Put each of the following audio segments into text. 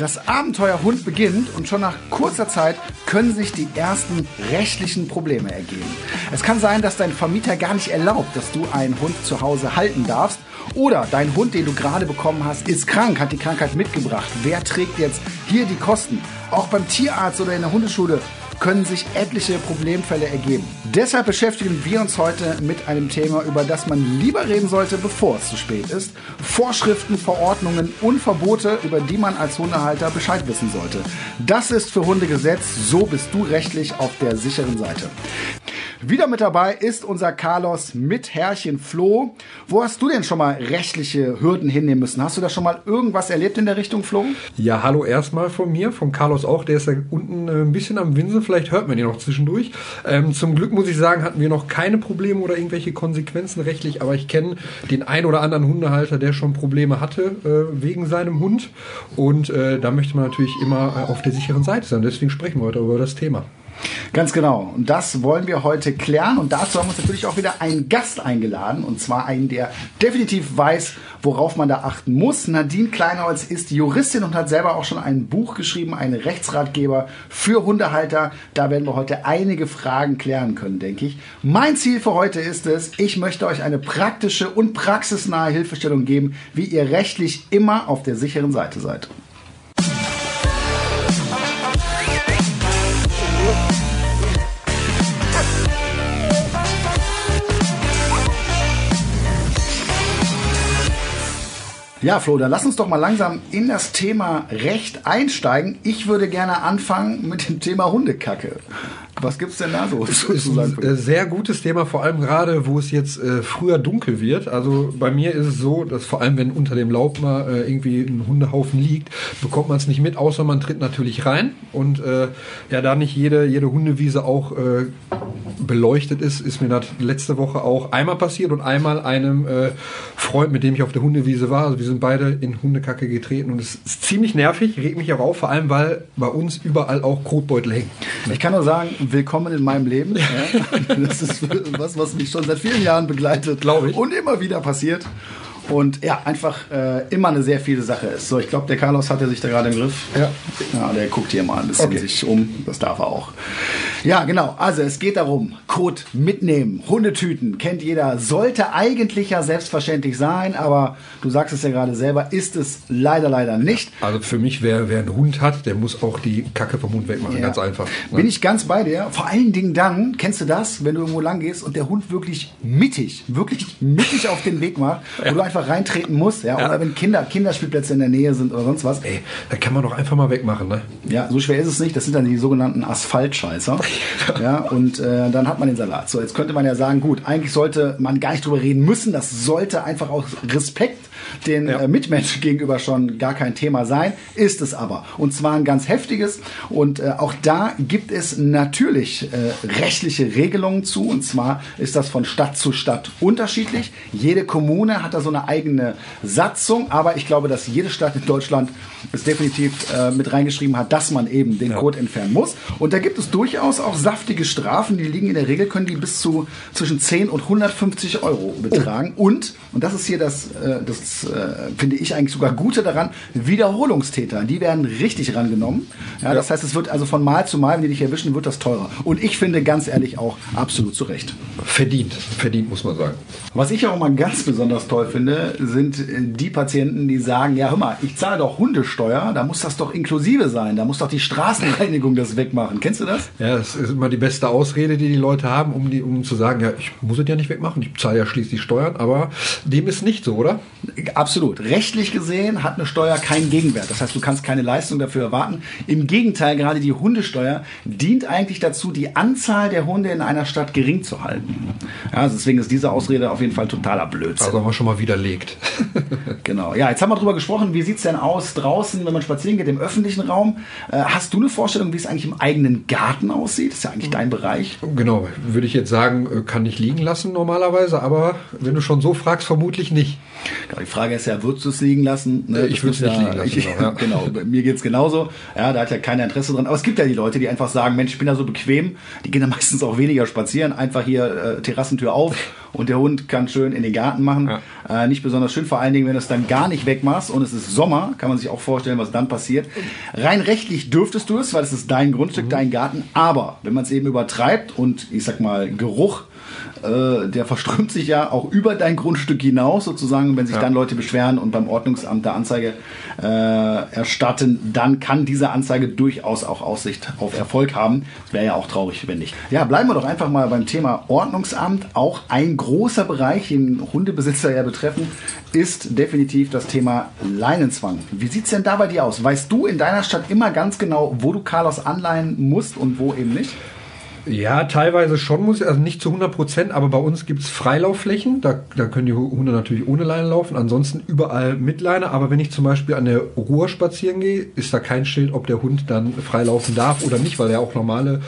Das Abenteuer Hund beginnt und schon nach kurzer Zeit können sich die ersten rechtlichen Probleme ergeben. Es kann sein, dass dein Vermieter gar nicht erlaubt, dass du einen Hund zu Hause halten darfst. Oder dein Hund, den du gerade bekommen hast, ist krank, hat die Krankheit mitgebracht. Wer trägt jetzt hier die Kosten? Auch beim Tierarzt oder in der Hundeschule können sich etliche Problemfälle ergeben. Deshalb beschäftigen wir uns heute mit einem Thema, über das man lieber reden sollte, bevor es zu spät ist. Vorschriften, Verordnungen und Verbote, über die man als Hundehalter Bescheid wissen sollte. Das ist für Hunde Gesetz, so bist du rechtlich auf der sicheren Seite. Wieder mit dabei ist unser Carlos mit Herrchen Flo. Wo hast du denn schon mal rechtliche Hürden hinnehmen müssen? Hast du da schon mal irgendwas erlebt in der Richtung, Flo? Ja, hallo erstmal von mir, von Carlos auch. Der ist da unten äh, ein bisschen am Winseln. Vielleicht hört man ihn noch zwischendurch. Ähm, zum Glück muss ich sagen, hatten wir noch keine Probleme oder irgendwelche Konsequenzen rechtlich. Aber ich kenne den ein oder anderen Hundehalter, der schon Probleme hatte äh, wegen seinem Hund. Und äh, da möchte man natürlich immer äh, auf der sicheren Seite sein. Deswegen sprechen wir heute über das Thema. Ganz genau. Und das wollen wir heute klären. Und dazu haben wir uns natürlich auch wieder einen Gast eingeladen. Und zwar einen, der definitiv weiß, worauf man da achten muss. Nadine Kleinholz ist Juristin und hat selber auch schon ein Buch geschrieben, einen Rechtsratgeber für Hundehalter. Da werden wir heute einige Fragen klären können, denke ich. Mein Ziel für heute ist es, ich möchte euch eine praktische und praxisnahe Hilfestellung geben, wie ihr rechtlich immer auf der sicheren Seite seid. Ja, Flo, dann lass uns doch mal langsam in das Thema Recht einsteigen. Ich würde gerne anfangen mit dem Thema Hundekacke. Was gibt's denn da so? Das ist ein äh, sehr gutes Thema, vor allem gerade, wo es jetzt äh, früher dunkel wird. Also bei mir ist es so, dass vor allem, wenn unter dem Laub mal äh, irgendwie ein Hundehaufen liegt, bekommt man es nicht mit, außer man tritt natürlich rein. Und äh, ja, da nicht jede, jede Hundewiese auch äh, beleuchtet ist, ist mir das letzte Woche auch einmal passiert und einmal einem äh, Freund, mit dem ich auf der Hundewiese war. Also wir sind beide in Hundekacke getreten und es ist ziemlich nervig, regt mich auch auf, vor allem weil bei uns überall auch Kotbeutel hängen. Ich kann nur sagen, willkommen in meinem Leben. Ja. Das ist was, was mich schon seit vielen Jahren begleitet. Glaube ich. Und immer wieder passiert. Und ja, einfach äh, immer eine sehr viele Sache ist. So, ich glaube, der Carlos hatte sich da gerade im Griff. Ja. ja. Der guckt hier mal ein bisschen Okay. sich um. Das darf er auch. Ja, genau. Also es geht darum, Kot mitnehmen, Hundetüten, kennt jeder. Sollte eigentlich ja selbstverständlich sein, aber du sagst es ja gerade selber, ist es leider, leider nicht. Also für mich, wer, wer einen Hund hat, der muss auch die Kacke vom Hund wegmachen. Ja. Ganz einfach. ne? Bin ich ganz bei dir. Vor allen Dingen dann, kennst du das, wenn du irgendwo lang gehst und der Hund wirklich mittig, wirklich mittig auf den Weg macht, wo du einfach reintreten musst, ja, Ja. oder wenn Kinder, Kinderspielplätze in der Nähe sind oder sonst was. Ey, da kann man doch einfach mal wegmachen, ne? Ja, so schwer ist es nicht. Das sind dann die sogenannten Asphaltscheißer. Ja, und äh, dann hat man den Salat. So, jetzt könnte man ja sagen, gut, eigentlich sollte man gar nicht drüber reden müssen. Das sollte einfach aus Respekt den Ja. äh, Mitmenschen gegenüber schon gar kein Thema sein. Ist es aber. Und zwar ein ganz heftiges. Und äh, auch da gibt es natürlich äh, rechtliche Regelungen zu. Und zwar ist das von Stadt zu Stadt unterschiedlich. Jede Kommune hat da so eine eigene Satzung. Aber ich glaube, dass jede Stadt in Deutschland es definitiv äh, mit reingeschrieben hat, dass man eben den Code entfernen muss. Und da gibt es durchaus auch saftige Strafen. Die liegen in der Regel, können die bis zu zwischen 10 und 150 Euro betragen. Und, und das ist hier das, äh, das äh, finde ich eigentlich sogar Gute daran, Wiederholungstäter, die werden richtig rangenommen. Ja, Das heißt, es wird also von Mal zu Mal, wenn die dich erwischen, wird das teurer. Und ich finde ganz ehrlich auch absolut zu Recht. Verdient. Verdient, muss man sagen. Was ich auch mal ganz besonders toll finde, sind äh, die Patienten, die sagen, ja hör mal, ich zahle doch Hundesteuer, da muss das doch inklusive sein, da muss doch die Straßenreinigung das wegmachen. Kennst du das? Ja, das ist immer die beste Ausrede, die die Leute haben, um, die, um zu sagen, ja, ich muss es ja nicht wegmachen, ich zahle ja schließlich Steuern, aber dem ist nicht so, oder? Absolut. Rechtlich gesehen hat eine Steuer keinen Gegenwert. Das heißt, du kannst keine Leistung dafür erwarten. Im Gegenteil, gerade die Hundesteuer dient eigentlich dazu, die Anzahl der Hunde in einer Stadt gering zu halten. Ja, also deswegen ist diese Ausrede auf jeden Fall totaler Blödsinn. Also haben wir schon mal widerlegt. Genau. Ja, jetzt haben wir drüber gesprochen. Wie sieht's denn aus draußen, wenn man spazieren geht, im öffentlichen Raum? Äh, hast du eine Vorstellung, wie es eigentlich im eigenen Garten aussieht? Das ist ja eigentlich dein Bereich. genau, würde ich jetzt sagen, äh, kann ich liegen lassen normalerweise, aber wenn du schon so fragst, vermutlich nicht. Die Frage ist ja, würdest du es liegen lassen? Ne, Ich das würd's ist nicht ja, liegen lassen, Ich, genau, ja. genau, mir geht's genauso. Ja, da hat ja keiner Interesse dran. Aber es gibt ja die Leute, die einfach sagen, Mensch, ich bin da so bequem. Die gehen dann meistens auch weniger spazieren. Einfach hier äh, Terrassentür auf und der Hund kann schön in den Garten machen. Ja. Äh, nicht besonders schön, vor allen Dingen, wenn du es dann gar nicht wegmachst und es ist Sommer, kann man sich auch vorstellen, was dann passiert. Rein rechtlich dürftest du es, weil es ist dein Grundstück, mhm. dein Garten, aber wenn man es eben übertreibt und ich sag mal Geruch äh, der verströmt sich ja auch über dein Grundstück hinaus sozusagen. wenn sich ja. dann Leute beschweren und beim Ordnungsamt der Anzeige äh, erstatten, dann kann diese Anzeige durchaus auch Aussicht auf Erfolg haben. Das wäre ja auch traurig, wenn nicht. Ja, bleiben wir doch einfach mal beim Thema Ordnungsamt. Auch ein großer Bereich, den Hundebesitzer ja betreffen, ist definitiv das Thema Leinenzwang. Wie sieht es denn da bei dir aus? Weißt du in deiner Stadt immer ganz genau, wo du Carlos anleihen musst und wo eben nicht? Ja, teilweise schon muss ich, also nicht zu 100 Prozent, aber bei uns gibt es Freilaufflächen, da, da können die Hunde natürlich ohne Leine laufen, ansonsten überall mit Leine, aber wenn ich zum Beispiel an der Ruhr spazieren gehe, ist da kein Schild, ob der Hund dann freilaufen darf oder nicht, weil er auch normale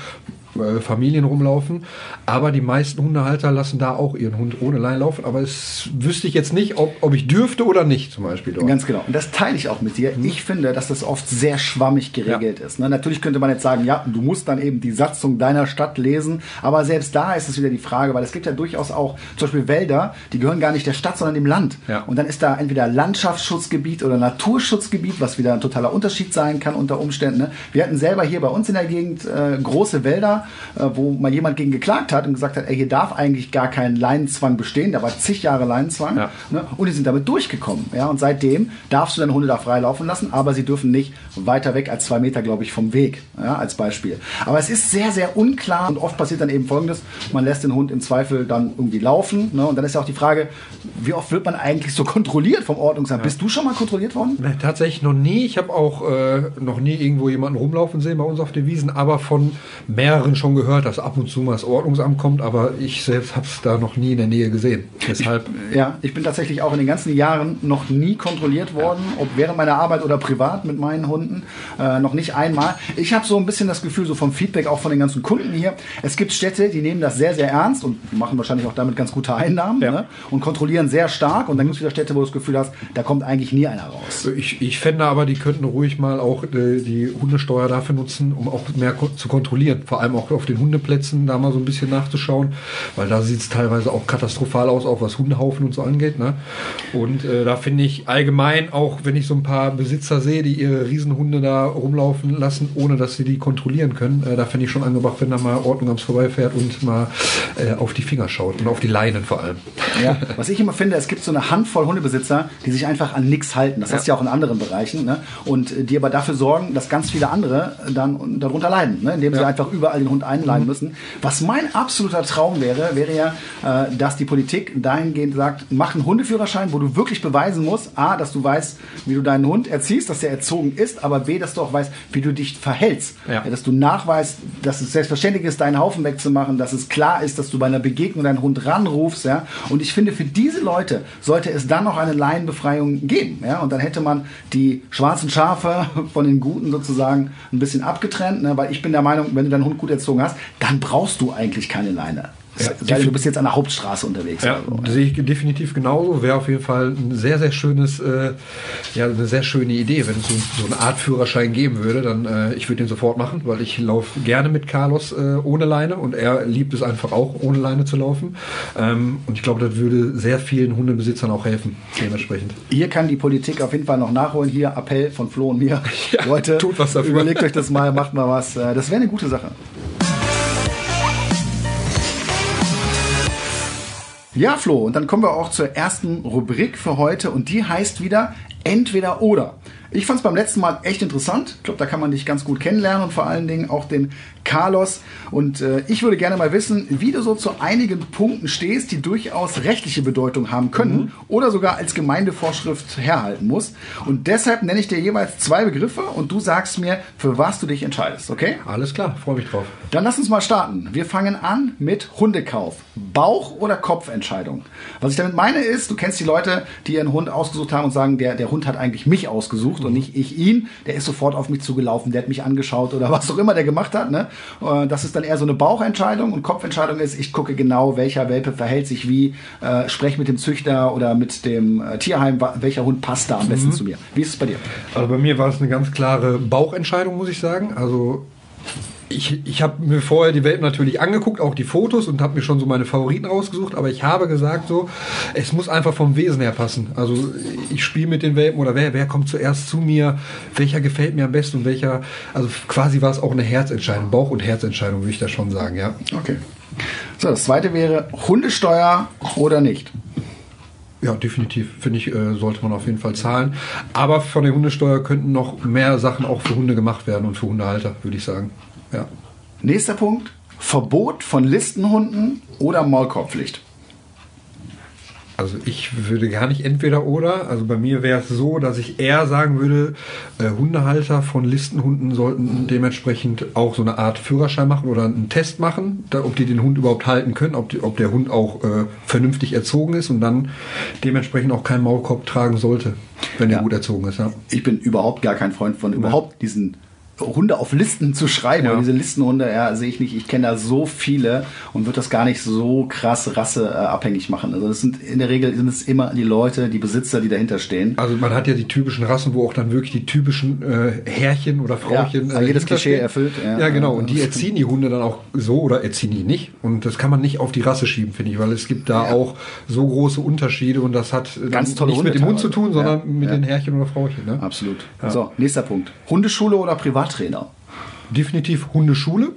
äh, Familien rumlaufen. Aber die meisten Hundehalter lassen da auch ihren Hund ohne Leine laufen. Aber es wüsste ich jetzt nicht, ob, ob ich dürfte oder nicht, zum Beispiel. Dort. Ganz genau. Und das teile ich auch mit dir. Mhm. Ich finde, dass das oft sehr schwammig geregelt ja. ist. Ne? Natürlich könnte man jetzt sagen, ja, du musst dann eben die Satzung deiner Stadt lesen. Aber selbst da ist es wieder die Frage, weil es gibt ja durchaus auch zum Beispiel Wälder, die gehören gar nicht der Stadt, sondern dem Land. Ja. Und dann ist da entweder Landschaftsschutzgebiet oder Naturschutzgebiet, was wieder ein totaler Unterschied sein kann unter Umständen. Ne? Wir hatten selber hier bei uns in der Gegend äh, große Wälder äh, wo mal jemand gegen geklagt hat und gesagt hat, ey, hier darf eigentlich gar kein Leinenzwang bestehen. Da war zig Jahre Leinenzwang. Ja. Ne? Und die sind damit durchgekommen. Ja? Und seitdem darfst du deine Hunde da frei laufen lassen, aber sie dürfen nicht weiter weg als zwei Meter, glaube ich, vom Weg, ja? als Beispiel. Aber es ist sehr, sehr unklar und oft passiert dann eben Folgendes, man lässt den Hund im Zweifel dann irgendwie laufen. Ne? Und dann ist ja auch die Frage, wie oft wird man eigentlich so kontrolliert vom Ordnungsamt? Ja. Bist du schon mal kontrolliert worden? Nee, tatsächlich noch nie. Ich habe auch äh, noch nie irgendwo jemanden rumlaufen sehen bei uns auf den Wiesen, aber von mehreren schon gehört dass ab und zu mal das Ordnungsamt kommt, aber ich selbst habe es da noch nie in der Nähe gesehen. Deshalb. Ich, ja, ich bin tatsächlich auch in den ganzen Jahren noch nie kontrolliert worden, ob während meiner Arbeit oder privat mit meinen Hunden. Äh, noch nicht einmal. Ich habe so ein bisschen das Gefühl, so vom Feedback auch von den ganzen Kunden hier, es gibt Städte, die nehmen das sehr, sehr ernst und machen wahrscheinlich auch damit ganz gute Einnahmen ja. ne? und kontrollieren sehr stark. Und dann gibt es wieder Städte, wo du das Gefühl hast, da kommt eigentlich nie einer raus. Ich, ich fände aber, die könnten ruhig mal auch äh, die Hundesteuer dafür nutzen, um auch mehr zu kontrollieren. Vor allem auch auf den Hundeplätzen da mal so ein bisschen nachzuschauen, weil da sieht es teilweise auch katastrophal aus, auch was Hundehaufen und so angeht. Ne? Und äh, da finde ich allgemein, auch wenn ich so ein paar Besitzer sehe, die ihre Riesenhunde da rumlaufen lassen, ohne dass sie die kontrollieren können, äh, da finde ich schon angebracht, wenn da mal Ordnung am vorbeifährt und mal äh, auf die Finger schaut und auf die Leinen vor allem. Ja, was ich immer finde, es gibt so eine Handvoll Hundebesitzer, die sich einfach an nichts halten. Das ja. hast du ja auch in anderen Bereichen. Ne? Und die aber dafür sorgen, dass ganz viele andere dann darunter leiden, ne? indem sie einfach überall den Hund einleihen mhm. müssen. Was mein absoluter Traum wäre, wäre ja, äh, dass die Politik dahingehend sagt, mach einen Hundeführerschein, wo du wirklich beweisen musst, a, dass du weißt, wie du deinen Hund erziehst, dass der erzogen ist, aber b, dass du auch weißt, wie du dich verhältst. Ja. dass du nachweist, dass es selbstverständlich ist, deinen Haufen wegzumachen, dass es klar ist, dass du bei einer Begegnung deinen Hund ranrufst. Ja? Und ich finde, für diese Leute sollte es dann noch eine Laienbefreiung geben. Ja? Und dann hätte man die schwarzen Schafe von den Guten sozusagen ein bisschen abgetrennt, ne? weil ich bin der Meinung, wenn du deinen Hund gut erzogen hast, dann brauchst du eigentlich keine Leine. Ja, du bist jetzt an der Hauptstraße unterwegs. Ja, so, ne? sehe ich definitiv genauso. Wäre auf jeden Fall ein sehr, sehr schönes, äh, ja, eine sehr schöne Idee, wenn es so, so eine Art Führerschein geben würde. Dann, äh, ich würde den sofort machen, weil ich laufe gerne mit Carlos äh, ohne Leine und er liebt es einfach auch, ohne Leine zu laufen. Ähm, und ich glaube, das würde sehr vielen Hundebesitzern auch helfen, dementsprechend. Hier kann die Politik auf jeden Fall noch nachholen. Hier Appell von Flo und mir. Ja, Leute, tut was dafür. überlegt euch das mal, macht mal was. Äh, das wäre eine gute Sache. Ja, Flo, und dann kommen wir auch zur ersten Rubrik für heute und die heißt wieder Entweder oder. Ich fand es beim letzten Mal echt interessant. Ich glaube, da kann man dich ganz gut kennenlernen und vor allen Dingen auch den Carlos. Und äh, ich würde gerne mal wissen, wie du so zu einigen Punkten stehst, die durchaus rechtliche Bedeutung haben können mhm. oder sogar als Gemeindevorschrift herhalten muss. Und deshalb nenne ich dir jeweils zwei Begriffe und du sagst mir, für was du dich entscheidest, okay? Alles klar, freue mich drauf. Dann lass uns mal starten. Wir fangen an mit Hundekauf. Bauch- oder Kopfentscheidung. Was ich damit meine ist, du kennst die Leute, die ihren Hund ausgesucht haben und sagen, der, der Hund hat eigentlich mich ausgesucht mhm. und nicht ich ihn. Der ist sofort auf mich zugelaufen, der hat mich angeschaut oder was auch immer der gemacht hat. Ne? Äh, das ist dann eher so eine Bauchentscheidung und Kopfentscheidung ist, ich gucke genau, welcher Welpe verhält sich wie, äh, spreche mit dem Züchter oder mit dem äh, Tierheim, welcher Hund passt da am besten mhm. zu mir. Wie ist es bei dir? Also bei mir war es eine ganz klare Bauchentscheidung, muss ich sagen. Also ich, ich habe mir vorher die Welpen natürlich angeguckt, auch die Fotos und habe mir schon so meine Favoriten rausgesucht, aber ich habe gesagt so, es muss einfach vom Wesen her passen. Also ich spiele mit den Welpen oder wer, wer kommt zuerst zu mir, welcher gefällt mir am besten und welcher, also quasi war es auch eine Herzentscheidung, Bauch- und Herzentscheidung, würde ich da schon sagen, ja. Okay. So, das zweite wäre Hundesteuer oder nicht. Ja, definitiv. Finde ich, äh, sollte man auf jeden Fall zahlen. Aber von der Hundesteuer könnten noch mehr Sachen auch für Hunde gemacht werden und für Hundehalter, würde ich sagen. Ja. Nächster Punkt. Verbot von Listenhunden oder Maulkorbpflicht. Also ich würde gar nicht entweder oder. Also bei mir wäre es so, dass ich eher sagen würde, äh, Hundehalter von Listenhunden sollten dementsprechend auch so eine Art Führerschein machen oder einen Test machen, da, ob die den Hund überhaupt halten können, ob, die, ob der Hund auch äh, vernünftig erzogen ist und dann dementsprechend auch keinen Maulkorb tragen sollte, wenn Ja. er gut erzogen ist. Ja. Ich bin überhaupt gar kein Freund von überhaupt diesen Hunde auf Listen zu schreiben. Ja. Diese Listenhunde, ja, sehe ich nicht. Ich kenne da so viele und würde das gar nicht so krass rasseabhängig machen. Also das sind in der Regel sind es immer die Leute, die Besitzer, die dahinter stehen. Also man hat ja die typischen Rassen, wo auch dann wirklich die typischen äh, Herrchen oder Frauchen. Ja, jedes hinterstehen. Klischee erfüllt, ja. Ja, genau. Und die erziehen die Hunde dann auch so oder erziehen die nicht. Und das kann man nicht auf die Rasse schieben, finde ich, weil es gibt da auch so große Unterschiede und das hat dann Ganz tolle nichts mit Hunde dem Hund zu tun, sondern mit den Herrchen oder Frauchen. Ne? Absolut. So, nächster Punkt. Hundeschule oder Privattrainer? Definitiv Hundeschule,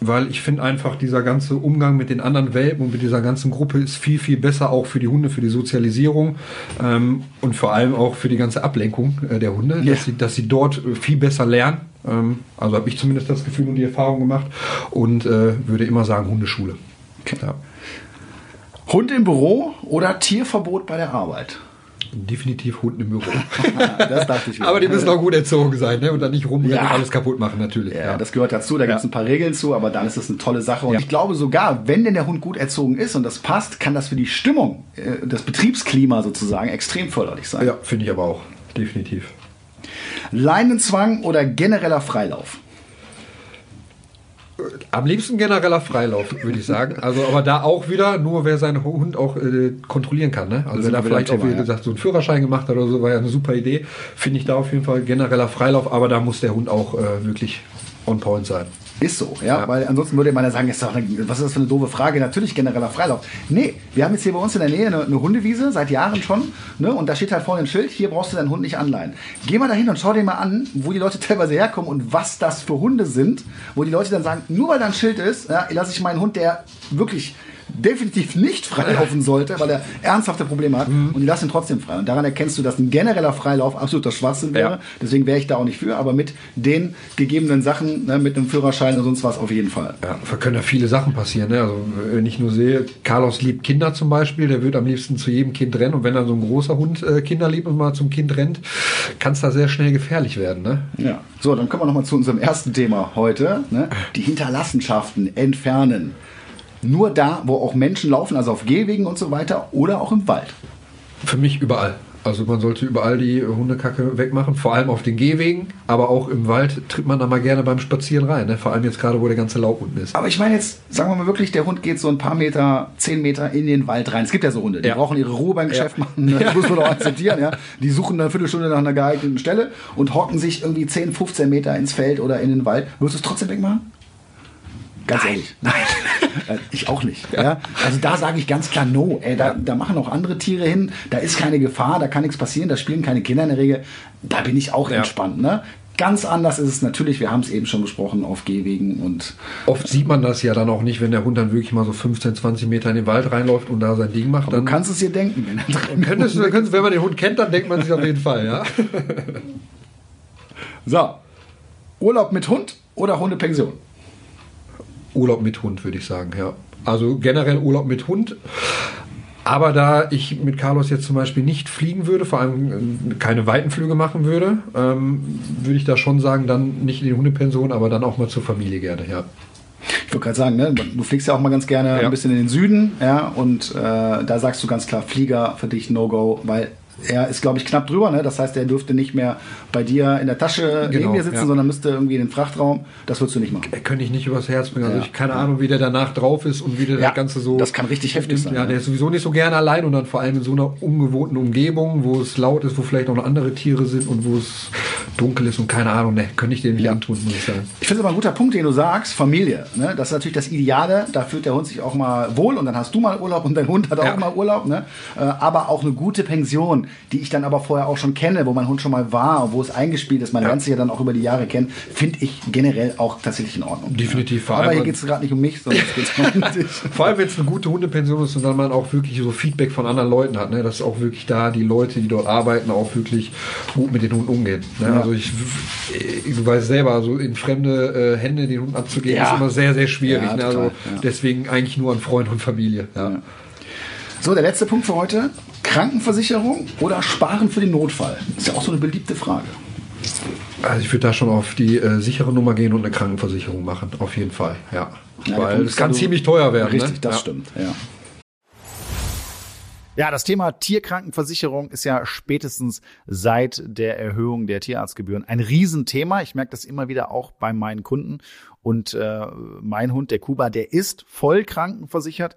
weil ich finde einfach, dieser ganze Umgang mit den anderen Welpen und mit dieser ganzen Gruppe ist viel, viel besser auch für die Hunde, für die Sozialisierung ähm, und vor allem auch für die ganze Ablenkung äh, der Hunde, Ja. dass, sie, dass sie dort äh, viel besser lernen. Ähm, also habe ich zumindest das Gefühl und die Erfahrung gemacht und äh, würde immer sagen Hundeschule. Okay. Ja. Hund im Büro oder Tierverbot bei der Arbeit? Definitiv Hund im Büro. Das dachte ich mir. Aber die müssen auch gut erzogen sein ne? und dann nicht rumrennen Ja. und alles kaputt machen, natürlich. Ja, das gehört dazu, da gibt es ein paar Regeln zu, aber dann ist das eine tolle Sache. Und Ja. ich glaube sogar, wenn denn der Hund gut erzogen ist und das passt, kann das für die Stimmung, äh, das Betriebsklima sozusagen extrem förderlich sein. ja finde ich aber auch. Definitiv. Leinenzwang oder genereller Freilauf? Am liebsten genereller Freilauf, würde ich sagen. Also, aber da auch wieder nur, wer seinen Hund auch äh, kontrollieren kann. Ne? Also, wer da vielleicht auch, wie gesagt, so einen Führerschein gemacht hat oder so, war ja eine super Idee. Finde ich da auf jeden Fall genereller Freilauf, aber da muss der Hund auch äh, wirklich on point sein. Ist so, ja, Ja. weil ansonsten würde man ja sagen, ist doch eine, was ist das für eine doofe Frage? Natürlich genereller Freilauf. Nee, wir haben jetzt hier bei uns in der Nähe eine, eine Hundewiese, seit Jahren schon, ne? und da steht halt vorne ein Schild, hier brauchst du deinen Hund nicht anleihen. Geh mal dahin und schau dir mal an, wo die Leute teilweise herkommen und was das für Hunde sind, wo die Leute dann sagen, nur weil da ein Schild ist, ja, lasse ich meinen Hund, der wirklich definitiv nicht freilaufen sollte, weil er ernsthafte Probleme hat und die lassen ihn trotzdem frei. Und daran erkennst du, dass ein genereller Freilauf absoluter Schwachsinn wäre. Ja. Deswegen wäre ich da auch nicht für, aber mit den gegebenen Sachen, ne, mit einem Führerschein und sonst was auf jeden Fall. Ja, da können ja viele Sachen passieren. Ne? Also, wenn ich nur sehe, Carlos liebt Kinder zum Beispiel, der wird am liebsten zu jedem Kind rennen. Und wenn dann so ein großer Hund äh, Kinder liebt und mal zum Kind rennt, kann es da sehr schnell gefährlich werden. Ne? Ja. So, dann kommen wir nochmal zu unserem ersten Thema heute. Ne? Die Hinterlassenschaften entfernen. Nur da, wo auch Menschen laufen, also auf Gehwegen und so weiter oder auch im Wald. Für mich überall. Also man sollte überall die Hundekacke wegmachen, vor allem auf den Gehwegen, aber auch im Wald tritt man da mal gerne beim Spazieren rein. Ne? Vor allem jetzt gerade, wo der ganze Laub unten ist. Aber ich meine jetzt, sagen wir mal wirklich, der Hund geht so ein paar Meter, zehn Meter in den Wald rein. Es gibt ja so Hunde, die Ja. brauchen ihre Ruhe beim Geschäft Ja. machen. ne? Das muss man doch akzeptieren. Ja? Die suchen eine Viertelstunde nach einer geeigneten Stelle und hocken sich irgendwie 10, 15 Meter ins Feld oder in den Wald. Würdest du es trotzdem wegmachen? Ganz ehrlich. Nein. Äh, ich auch nicht. Ja? Also da sage ich ganz klar No. Ey, da, da machen auch andere Tiere hin. Da ist keine Gefahr, da kann nichts passieren, da spielen keine Kinder in der Regel. Da bin ich auch Ja. entspannt. Ne? Ganz anders ist es natürlich, wir haben es eben schon besprochen, auf Gehwegen und Oft sieht man das ja dann auch nicht, wenn der Hund dann wirklich mal so 15, 20 Meter in den Wald reinläuft und da sein Ding macht. Du Dann kannst es dir denken. Wenn er drin könntest, du- könntest, wenn man den Hund kennt, dann denkt man sich auf jeden Fall, ja. So. Urlaub mit Hund oder Hundepension? Urlaub mit Hund, würde ich sagen, ja. Also generell Urlaub mit Hund. Aber da ich mit Carlos jetzt zum Beispiel nicht fliegen würde, vor allem äh, keine Weitenflüge machen würde, ähm, würde ich da schon sagen, dann nicht in die Hundepension, aber dann auch mal zur Familie gerne, ja. Ich wollte gerade sagen, ne, du fliegst ja auch mal ganz gerne Ja. ein bisschen in den Süden, ja, und äh, da sagst du ganz klar, Flieger für dich No-Go, weil er ist, glaube ich, knapp drüber, ne? Das heißt, er dürfte nicht mehr bei dir in der Tasche neben Genau, dir sitzen, ja. sondern müsste irgendwie in den Frachtraum. Das würdest du nicht machen. Er könnte ich nicht übers Herz bringen. Also Ja. ich keine Ahnung, wie der danach drauf ist und wie der Ja, das Ganze so. das kann richtig heftig sein, Ja, der ist sowieso nicht so gerne allein und dann vor allem in so einer ungewohnten Umgebung, wo es laut ist, wo vielleicht auch noch andere Tiere sind und wo es dunkel ist und keine Ahnung, ne, könnte ich den nicht antun, muss ich sagen. Ich finde es aber ein guter Punkt, den du sagst, Familie. Ne? Das ist natürlich das Ideale, da fühlt der Hund sich auch mal wohl und dann hast du mal Urlaub und dein Hund hat auch mal Urlaub. Ne? Äh, aber auch eine gute Pension, die ich dann aber vorher auch schon kenne, wo mein Hund schon mal war, wo es eingespielt ist, man ja. lernt sich ja dann auch über die Jahre kennen, finde ich generell auch tatsächlich in Ordnung. Definitiv. Ja. Aber hier geht es gerade nicht um mich, sondern es geht um dich. Vor allem, wenn es eine gute Hundepension ist und dann man auch wirklich so Feedback von anderen Leuten hat, ne? dass auch wirklich da die Leute, die dort arbeiten, auch wirklich gut mit den Hunden umgehen. Ne? Also ich, du weißt selber, also in fremde äh, Hände den Hund abzugeben, ist immer sehr, sehr schwierig. Ne? Also deswegen eigentlich nur an Freund und Familie. Ja. So, der letzte Punkt für heute. Krankenversicherung oder Sparen für den Notfall? Ist ja auch so eine beliebte Frage. Also ich würde da schon auf die äh, sichere Nummer gehen und eine Krankenversicherung machen, auf jeden Fall, ja. ja Weil es kann ziemlich teuer werden. Richtig, ne? das ja. stimmt, ja. Ja, das Thema Tierkrankenversicherung ist ja spätestens seit der Erhöhung der Tierarztgebühren ein Riesenthema. Ich merke das immer wieder auch bei meinen Kunden. Und äh, mein Hund, der Kuba, der ist voll krankenversichert.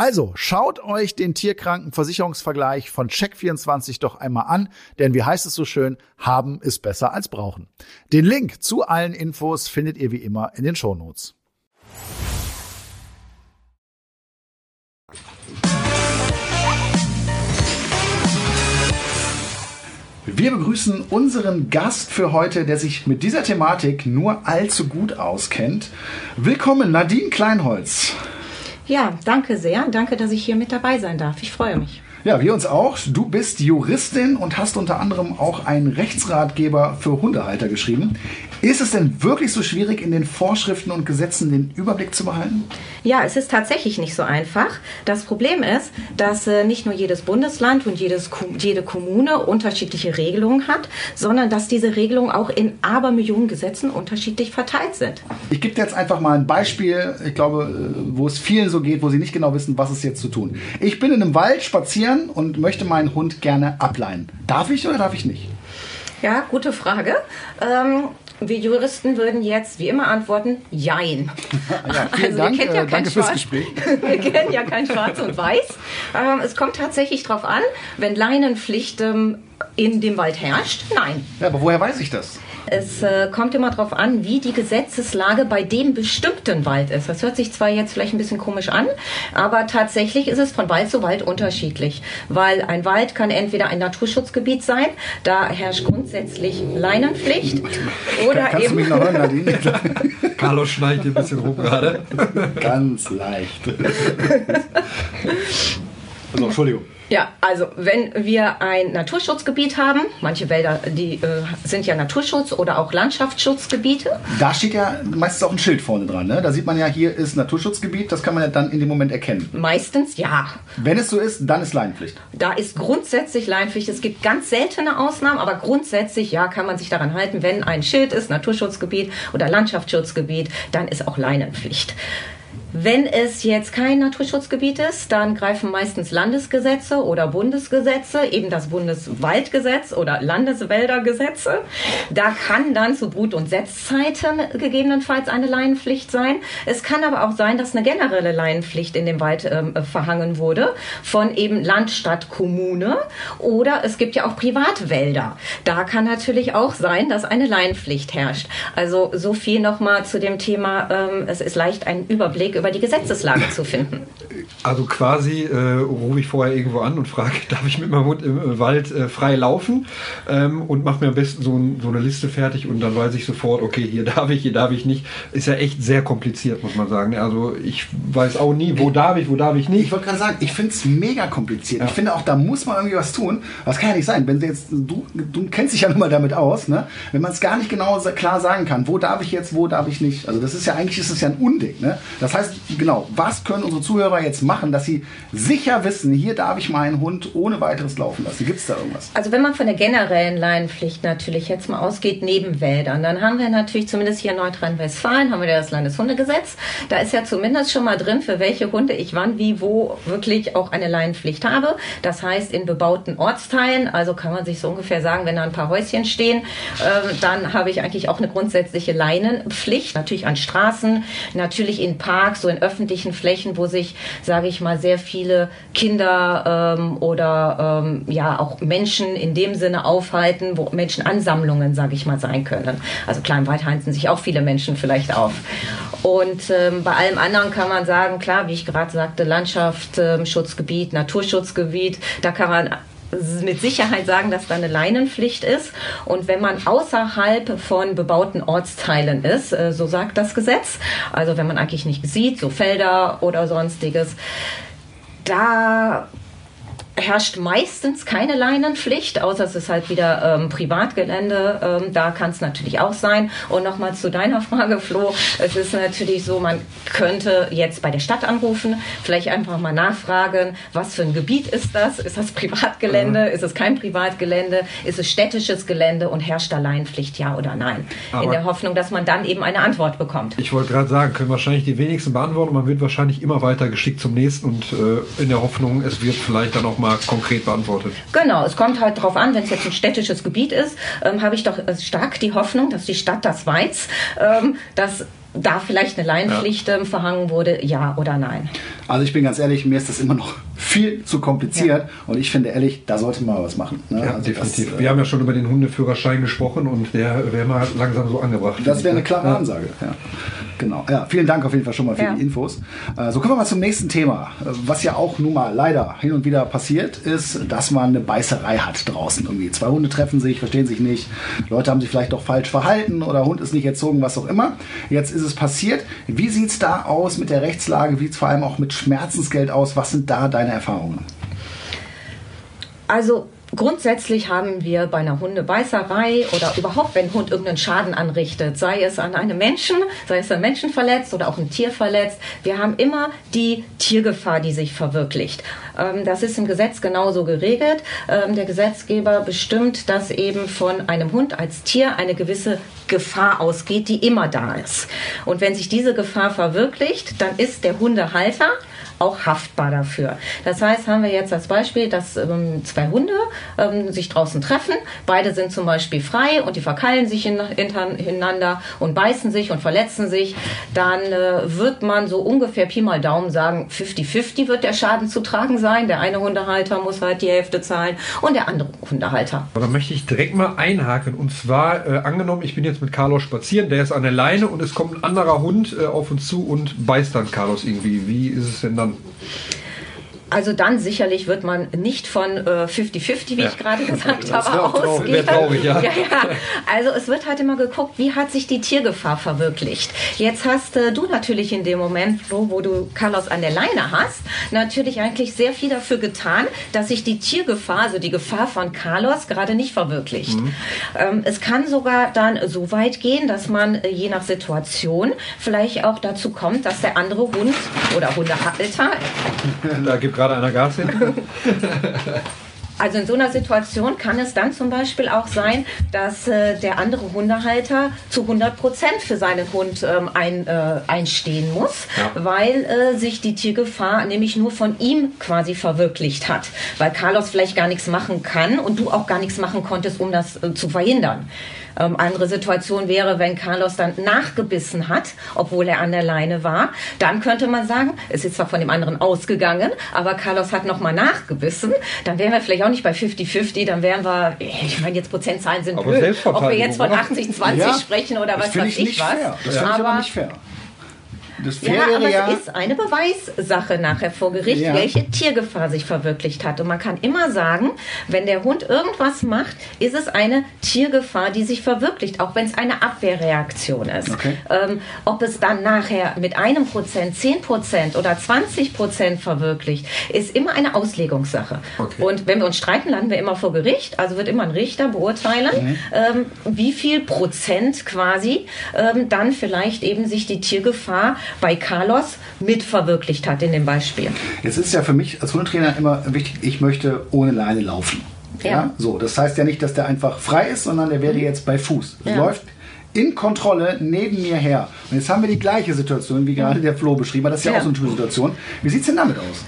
Also schaut euch den Tierkrankenversicherungsvergleich von Check24 doch einmal an, denn wie heißt es so schön, haben ist besser als brauchen. Den Link zu allen Infos findet ihr wie immer in den Shownotes. Wir begrüßen unseren Gast für heute, der sich mit dieser Thematik nur allzu gut auskennt. Willkommen, Nadine Kleinholz. Ja, danke sehr. Danke, dass ich hier mit dabei sein darf. Ich freue mich. Ja, wir uns auch. Du bist Juristin und hast unter anderem auch einen Rechtsratgeber für Hundehalter geschrieben. Ist es denn wirklich so schwierig, in den Vorschriften und Gesetzen den Überblick zu behalten? Ja, es ist tatsächlich nicht so einfach. Das Problem ist, dass äh, nicht nur jedes Bundesland und jedes, jede Kommune unterschiedliche Regelungen hat, sondern dass diese Regelungen auch in Abermillionen Gesetzen unterschiedlich verteilt sind. Ich gebe dir jetzt einfach mal ein Beispiel, ich glaube, äh, wo es vielen so geht, wo sie nicht genau wissen, was ist jetzt zu tun. Ich bin in einem Wald spazieren und möchte meinen Hund gerne ableihen. Darf ich oder darf ich nicht? Ja, gute Frage. Ähm, wir Juristen würden jetzt wie immer antworten, jein. ja, also, Dank, wir ja äh, danke fürs Gespräch. wir kennen ja kein Schwarz und Weiß. Ähm, es kommt tatsächlich darauf an, wenn Leinenpflicht ähm, in dem Wald herrscht, nein. Ja, aber woher weiß ich das? Es äh, kommt immer darauf an, wie die Gesetzeslage bei dem bestimmten Wald ist. Das hört sich zwar jetzt vielleicht ein bisschen komisch an, aber tatsächlich ist es von Wald zu Wald unterschiedlich. Weil ein Wald kann entweder ein Naturschutzgebiet sein, da herrscht grundsätzlich Leinenpflicht. Oder Kannst eben du mich noch hören, Nadine? Carlos schneidet ein bisschen rum gerade. Ganz leicht. Also, Entschuldigung. Ja, also wenn wir ein Naturschutzgebiet haben, manche Wälder, die äh, sind ja Naturschutz oder auch Landschaftsschutzgebiete. Da steht ja meistens auch ein Schild vorne dran. Ne? Da sieht man ja, hier ist Naturschutzgebiet, das kann man ja dann in dem Moment erkennen. Meistens ja. Wenn es so ist, dann ist Leinpflicht. Da ist grundsätzlich Leinpflicht. Es gibt ganz seltene Ausnahmen, aber grundsätzlich ja, kann man sich daran halten, wenn ein Schild ist, Naturschutzgebiet oder Landschaftsschutzgebiet, dann ist auch Leinenpflicht. Wenn es jetzt kein Naturschutzgebiet ist, dann greifen meistens Landesgesetze oder Bundesgesetze, eben das Bundeswaldgesetz oder Landeswäldergesetze. Da kann dann zu Brut- und Setzzeiten gegebenenfalls eine Leinenpflicht sein. Es kann aber auch sein, dass eine generelle Leinenpflicht in dem Wald ähm, verhangen wurde von eben Land, Stadt, Kommune oder es gibt ja auch Privatwälder. Da kann natürlich auch sein, dass eine Leinenpflicht herrscht. Also so viel nochmal zu dem Thema, ähm, es ist leicht einen Überblick über die Gesetzeslage zu finden. Also quasi äh, rufe ich vorher irgendwo an und frage, darf ich mit meinem Hund im Wald äh, frei laufen ähm, und mache mir am besten so, ein, so, eine Liste fertig und dann weiß ich sofort, okay, hier darf ich, hier darf ich nicht. Ist ja echt sehr kompliziert, muss man sagen. Also ich weiß auch nie, wo darf ich, wo darf ich nicht. Ich wollte gerade sagen, ich finde es mega kompliziert. Ja. Ich finde auch, da muss man irgendwie was tun. Das kann ja nicht sein. Wenn du jetzt, du, du kennst dich ja nun mal damit aus, ne? wenn man es gar nicht genau klar sagen kann, wo darf ich jetzt, wo darf ich nicht. Also das ist ja eigentlich ist es ja ein Unding. Ne? Das heißt, genau, was können unsere Zuhörer jetzt machen, dass sie sicher wissen, hier darf ich meinen Hund ohne weiteres laufen lassen? Gibt es da irgendwas? Also wenn man von der generellen Leinenpflicht natürlich jetzt mal ausgeht, neben Wäldern, dann haben wir natürlich zumindest hier in Nordrhein-Westfalen haben wir das Landeshundegesetz. Da ist ja zumindest schon mal drin, für welche Hunde ich wann, wie, wo wirklich auch eine Leinenpflicht habe. Das heißt, in bebauten Ortsteilen, also kann man sich so ungefähr sagen, wenn da ein paar Häuschen stehen, äh, dann habe ich eigentlich auch eine grundsätzliche Leinenpflicht. Natürlich an Straßen, natürlich in Parks, so in öffentlichen Flächen, wo sich, sage ich mal, sehr viele Kinder ähm, oder ähm, ja auch Menschen in dem Sinne aufhalten, wo Menschenansammlungen, sage ich mal, sein können. Also klar, im Wald heizen sich auch viele Menschen vielleicht auf. Und ähm, bei allem anderen kann man sagen, klar, wie ich gerade sagte, Landschaftsschutzgebiet, Naturschutzgebiet, da kann man mit Sicherheit sagen, dass da eine Leinenpflicht ist. Und wenn man außerhalb von bebauten Ortsteilen ist, äh, so sagt das Gesetz, also wenn man eigentlich nicht sieht, so Felder oder sonstiges, da herrscht meistens keine Leinenpflicht, außer es ist halt wieder ähm, Privatgelände. Ähm, da kann es natürlich auch sein. Und nochmal zu deiner Frage, Flo. Es ist natürlich so, man könnte jetzt bei der Stadt anrufen, vielleicht einfach mal nachfragen, was für ein Gebiet ist das? Ist das Privatgelände? Mhm. Ist es kein Privatgelände? Ist es städtisches Gelände? Und herrscht da Leinenpflicht, ja oder nein? Aber in der Hoffnung, dass man dann eben eine Antwort bekommt. Ich wollte gerade sagen, können wahrscheinlich die wenigsten beantworten. Man wird wahrscheinlich immer weiter geschickt zum nächsten und äh, in der Hoffnung, es wird vielleicht dann auch mal konkret beantwortet. Genau, es kommt halt darauf an, wenn es jetzt ein städtisches Gebiet ist, ähm, habe ich doch äh, stark die Hoffnung, dass die Stadt das weiß, ähm, dass da vielleicht eine Laienpflicht ja. Ähm, verhangen wurde, ja oder nein. Also ich bin ganz ehrlich, mir ist das immer noch viel zu kompliziert ja. und ich finde ehrlich, da sollte man was machen. Ne? Ja, also definitiv. Das, Wir haben ja schon über den Hundeführerschein gesprochen und der wäre mal langsam so angebracht. Das wäre eine klare Ansage. Ja. Genau. Ja, vielen Dank auf jeden Fall schon mal für die Infos. Äh, so kommen wir mal zum nächsten Thema. Was ja auch nun mal leider hin und wieder passiert, ist, dass man eine Beißerei hat draußen irgendwie. Zwei Hunde treffen sich, verstehen sich nicht. Leute haben sich vielleicht doch falsch verhalten oder Hund ist nicht erzogen, was auch immer. Jetzt ist es passiert. Wie sieht es da aus mit der Rechtslage? Wie sieht es vor allem auch mit Schmerzensgeld aus? Was sind da deine Erfahrungen? Also Grundsätzlich haben wir bei einer Hundebeißerei oder überhaupt, wenn ein Hund irgendeinen Schaden anrichtet, sei es an einem Menschen, sei es ein Menschen verletzt oder auch ein Tier verletzt, wir haben immer die Tiergefahr, die sich verwirklicht. Ähm, das ist im Gesetz genauso geregelt. Ähm, der Gesetzgeber bestimmt, dass eben von einem Hund als Tier eine gewisse Gefahr ausgeht, die immer da ist. Und wenn sich diese Gefahr verwirklicht, dann ist der Hundehalter auch haftbar dafür. Das heißt, haben wir jetzt als Beispiel, dass ähm, zwei Hunde ähm, sich draußen treffen, beide sind zum Beispiel frei und die verkeilen sich hintereinander und beißen sich und verletzen sich, dann äh, wird man so ungefähr Pi mal Daumen sagen, 50-50 wird der Schaden zu tragen sein. Der eine Hundehalter muss halt die Hälfte zahlen und der andere Hundehalter. Da möchte ich direkt mal einhaken und zwar äh, angenommen, ich bin jetzt mit Carlos spazieren, der ist an der Leine und es kommt ein anderer Hund äh, auf uns zu und beißt dann Carlos irgendwie. Wie ist es denn dann? Also dann sicherlich wird man nicht von 50-50, äh, wie ja. ich gerade gesagt habe, ausgehen. Traurig, ja. Ja, Also es wird halt immer geguckt, wie hat sich die Tiergefahr verwirklicht. Jetzt hast äh, du natürlich in dem Moment, wo, wo du Carlos an der Leine hast, natürlich eigentlich sehr viel dafür getan, dass sich die Tiergefahr, also die Gefahr von Carlos, gerade nicht verwirklicht. Mhm. Ähm, es kann sogar dann so weit gehen, dass man äh, je nach Situation vielleicht auch dazu kommt, dass der andere Hund oder Hundehalter da gibt gerade einer Gas hin. Also in so einer Situation kann es dann zum Beispiel auch sein, dass äh, der andere Hundehalter zu 100 Prozent für seinen Hund ähm, ein, äh, einstehen muss, Ja. weil äh, sich die Tiergefahr nämlich nur von ihm quasi verwirklicht hat, weil Carlos vielleicht gar nichts machen kann und du auch gar nichts machen konntest, um das äh, zu verhindern. Ähm, andere Situation wäre, wenn Carlos dann nachgebissen hat, obwohl er an der Leine war, dann könnte man sagen, es ist zwar von dem anderen ausgegangen, aber Carlos hat nochmal nachgebissen, dann wären wir vielleicht auch nicht bei 50-50, dann wären wir, ich meine jetzt Prozentzahlen sind Aber blöd, ob wir jetzt von oder? 80-20 Ja, sprechen oder das was weiß ich ich nicht was. fair. Das finde ich aber nicht fair. Das Ja, aber ja, es ist eine Beweissache nachher vor Gericht, Ja. welche Tiergefahr sich verwirklicht hat. Und man kann immer sagen, wenn der Hund irgendwas macht, ist es eine Tiergefahr, die sich verwirklicht, auch wenn es eine Abwehrreaktion ist. Okay. Ähm, ob es dann nachher mit einem Prozent, zehn Prozent oder 20 Prozent verwirklicht, ist immer eine Auslegungssache. Okay. Und wenn wir uns streiten, landen wir immer vor Gericht. Also wird immer ein Richter beurteilen, ähm, wie viel Prozent quasi ähm, dann vielleicht eben sich die Tiergefahr bei Carlos mit verwirklicht hat in dem Beispiel. Jetzt ist ja für mich als Hundetrainer immer wichtig, ich möchte ohne Leine laufen. Ja. Ja. So, das heißt ja nicht, dass der einfach frei ist, sondern der wäre jetzt bei Fuß. Ja. läuft in Kontrolle neben mir her. Und jetzt haben wir die gleiche Situation, wie gerade der Flo beschrieben hat. Das ist ja, Ja. auch so eine typische Situation. Wie sieht es denn damit aus?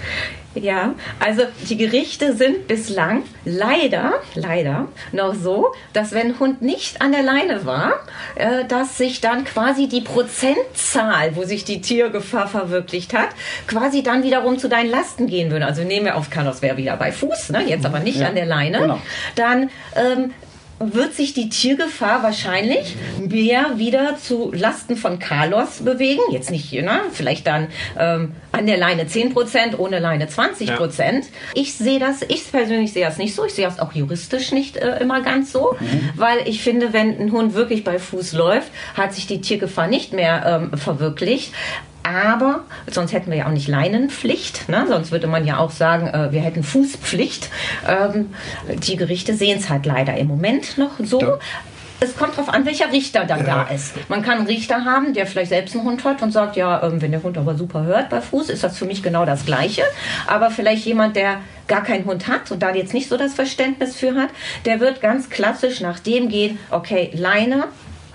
Ja, also die Gerichte sind bislang leider, leider noch so, dass wenn ein Hund nicht an der Leine war, äh, dass sich dann quasi die Prozentzahl, wo sich die Tiergefahr verwirklicht hat, quasi dann wiederum zu deinen Lasten gehen würde. Also nehmen wir auf Carlos wäre wieder bei Fuß, ne? jetzt aber nicht Ja, an der Leine. genau. Dann ähm, wird sich die Tiergefahr wahrscheinlich mehr wieder zu Lasten von Carlos bewegen. Jetzt nicht, ne? vielleicht dann ähm, an der Leine 10%, ohne Leine 20%. Ich sehe das, ich persönlich sehe das nicht so. Ich sehe das auch juristisch nicht äh, immer ganz so, weil ich finde, wenn ein Hund wirklich bei Fuß läuft, hat sich die Tiergefahr nicht mehr ähm, verwirklicht. Aber sonst hätten wir ja auch nicht Leinenpflicht, ne? sonst würde man ja auch sagen, äh, wir hätten Fußpflicht. Ähm, die Gerichte sehen es halt leider im Moment noch so. Da- es kommt darauf an, welcher Richter dann da ist. Man kann einen Richter haben, der vielleicht selbst einen Hund hat und sagt, ja, ähm, wenn der Hund aber super hört bei Fuß, ist das für mich genau das Gleiche. Aber vielleicht jemand, der gar keinen Hund hat und da jetzt nicht so das Verständnis für hat, der wird ganz klassisch nach dem gehen, okay, Leine,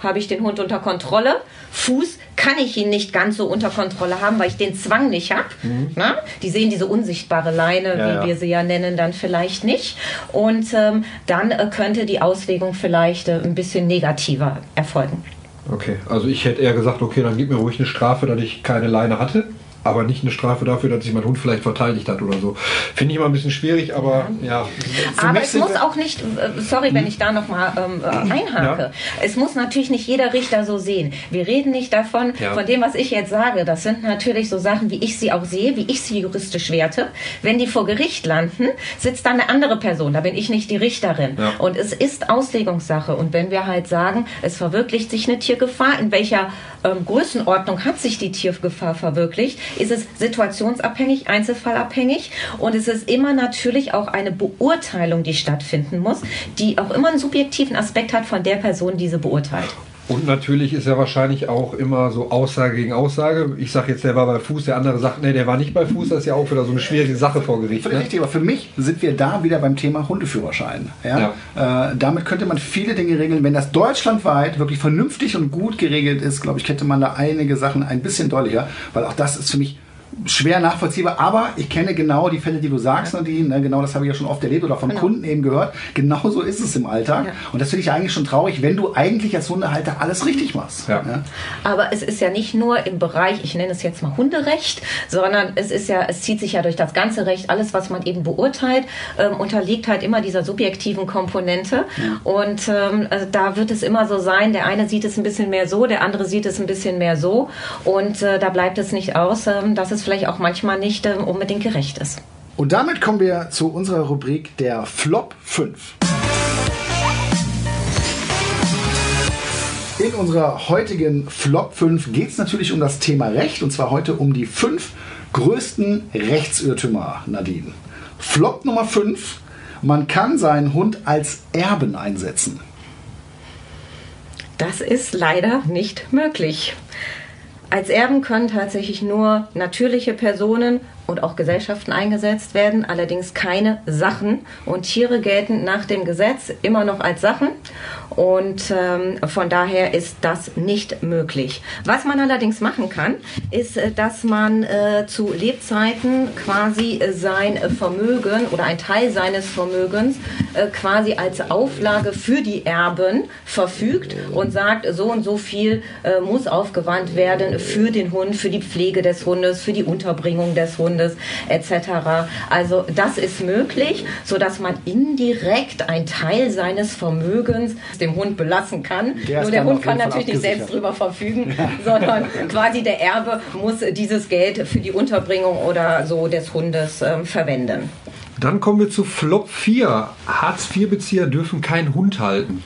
habe ich den Hund unter Kontrolle. Fuß kann ich ihn nicht ganz so unter Kontrolle haben, weil ich den Zwang nicht habe. Na? Die sehen diese unsichtbare Leine, Mhm. Ja, wie ja. wir sie ja nennen, dann vielleicht nicht. Und ähm, dann äh, könnte die Auslegung vielleicht äh, ein bisschen negativer erfolgen. Okay, also ich hätte eher gesagt, okay, dann gib mir ruhig eine Strafe, dass ich keine Leine hatte, aber nicht eine Strafe dafür, dass sich mein Hund vielleicht verteidigt hat oder so. Finde ich immer ein bisschen schwierig, aber ja. Aber es muss auch nicht, äh, sorry, wenn ich da nochmal ähm, äh, einhake. Ja. Es muss natürlich nicht jeder Richter so sehen. Wir reden nicht davon, Ja. von dem, was ich jetzt sage. Das sind natürlich so Sachen, wie ich sie auch sehe, wie ich sie juristisch werte. Wenn die vor Gericht landen, sitzt dann eine andere Person. Da bin ich nicht die Richterin. Ja. Und es ist Auslegungssache. Und wenn wir halt sagen, es verwirklicht sich eine Tiergefahr, in welcher ähm, Größenordnung hat sich die Tiergefahr verwirklicht, ist es situationsabhängig, einzelfallabhängig. Und es ist immer natürlich auch eine Beurteilung, die stattfinden muss, die auch immer einen subjektiven Aspekt hat von der Person, die sie beurteilt. Und natürlich ist ja wahrscheinlich auch immer so Aussage gegen Aussage. Ich sage jetzt, der war bei Fuß, der andere sagt, nee, der war nicht bei Fuß. Das ist ja auch wieder so eine schwierige Sache vor Gericht. Ne? richtig, aber für mich sind wir da wieder beim Thema Hundeführerschein. Ja? Äh, damit könnte man viele Dinge regeln. Wenn das deutschlandweit wirklich vernünftig und gut geregelt ist, glaube ich, hätte man da einige Sachen ein bisschen deutlicher, weil auch das ist für mich schwer nachvollziehbar, aber ich kenne genau die Fälle, die du sagst, Nadine, ne? genau das habe ich ja schon oft erlebt oder von Genau. Kunden eben gehört. Genau so ist es im Alltag Ja. und das finde ich eigentlich schon traurig, wenn du eigentlich als Hundehalter alles richtig machst. Ja. Aber es ist ja nicht nur im Bereich, ich nenne es jetzt mal Hunderecht, sondern es ist ja, es zieht sich ja durch das ganze Recht. Alles, was man eben beurteilt, ähm, unterliegt halt immer dieser subjektiven Komponente. Und ähm, also da wird es immer so sein, der eine sieht es ein bisschen mehr so, der andere sieht es ein bisschen mehr so. Und äh, da bleibt es nicht aus, ähm, dass es vielleicht auch manchmal nicht ähm, unbedingt gerecht ist. Und damit kommen wir zu unserer Rubrik der Flop 5. In unserer heutigen Flop 5 geht es natürlich um das Thema Recht und zwar heute um die fünf größten Rechtsirrtümer, Nadine. Flop Nummer 5. Man kann seinen Hund als Erben einsetzen. Das ist leider nicht möglich. Als Erben können tatsächlich nur natürliche Personen und auch Gesellschaften eingesetzt werden, allerdings keine Sachen. Und Tiere gelten nach dem Gesetz immer noch als Sachen. Und ähm, von daher ist das nicht möglich. Was man allerdings machen kann, ist, äh, dass man äh, zu Lebzeiten quasi äh, sein Vermögen oder ein Teil seines Vermögens äh, quasi als Auflage für die Erben verfügt und sagt, so und so viel äh, muss aufgewandt werden für den Hund, für die Pflege des Hundes, für die Unterbringung des Hundes etc. Also das ist möglich, so dass man indirekt einen Teil seines Vermögens dem Hund belassen kann. Der Nur der Hund kann natürlich nicht selbst drüber verfügen, ja. sondern quasi der Erbe muss dieses Geld für die Unterbringung oder so des Hundes äh, verwenden. Dann kommen wir zu Flop 4. Hartz-IV-Bezieher dürfen keinen Hund halten.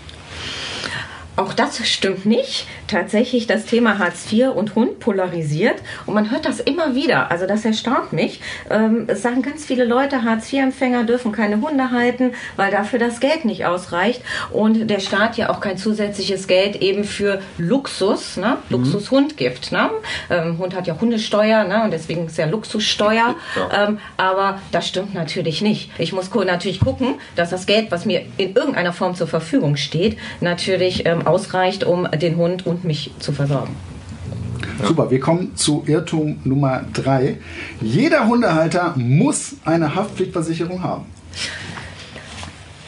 Auch das stimmt nicht. Tatsächlich das Thema Hartz IV und Hund polarisiert und man hört das immer wieder. Also das erstaunt mich. Ähm, es sagen ganz viele Leute, Hartz IV-Empfänger dürfen keine Hunde halten, weil dafür das Geld nicht ausreicht und der Staat ja auch kein zusätzliches Geld eben für Luxus, ne? Mhm. Luxushund gibt. Ne? Ähm, Hund hat ja Hundesteuer ne? und deswegen ist ja Luxussteuer. Ja. Ähm, aber das stimmt natürlich nicht. Ich muss natürlich gucken, dass das Geld, was mir in irgendeiner Form zur Verfügung steht, natürlich ähm, ausreicht, um den Hund und mich zu versorgen. Super, wir kommen zu Irrtum Nummer drei. Jeder Hundehalter muss eine Haftpflichtversicherung haben.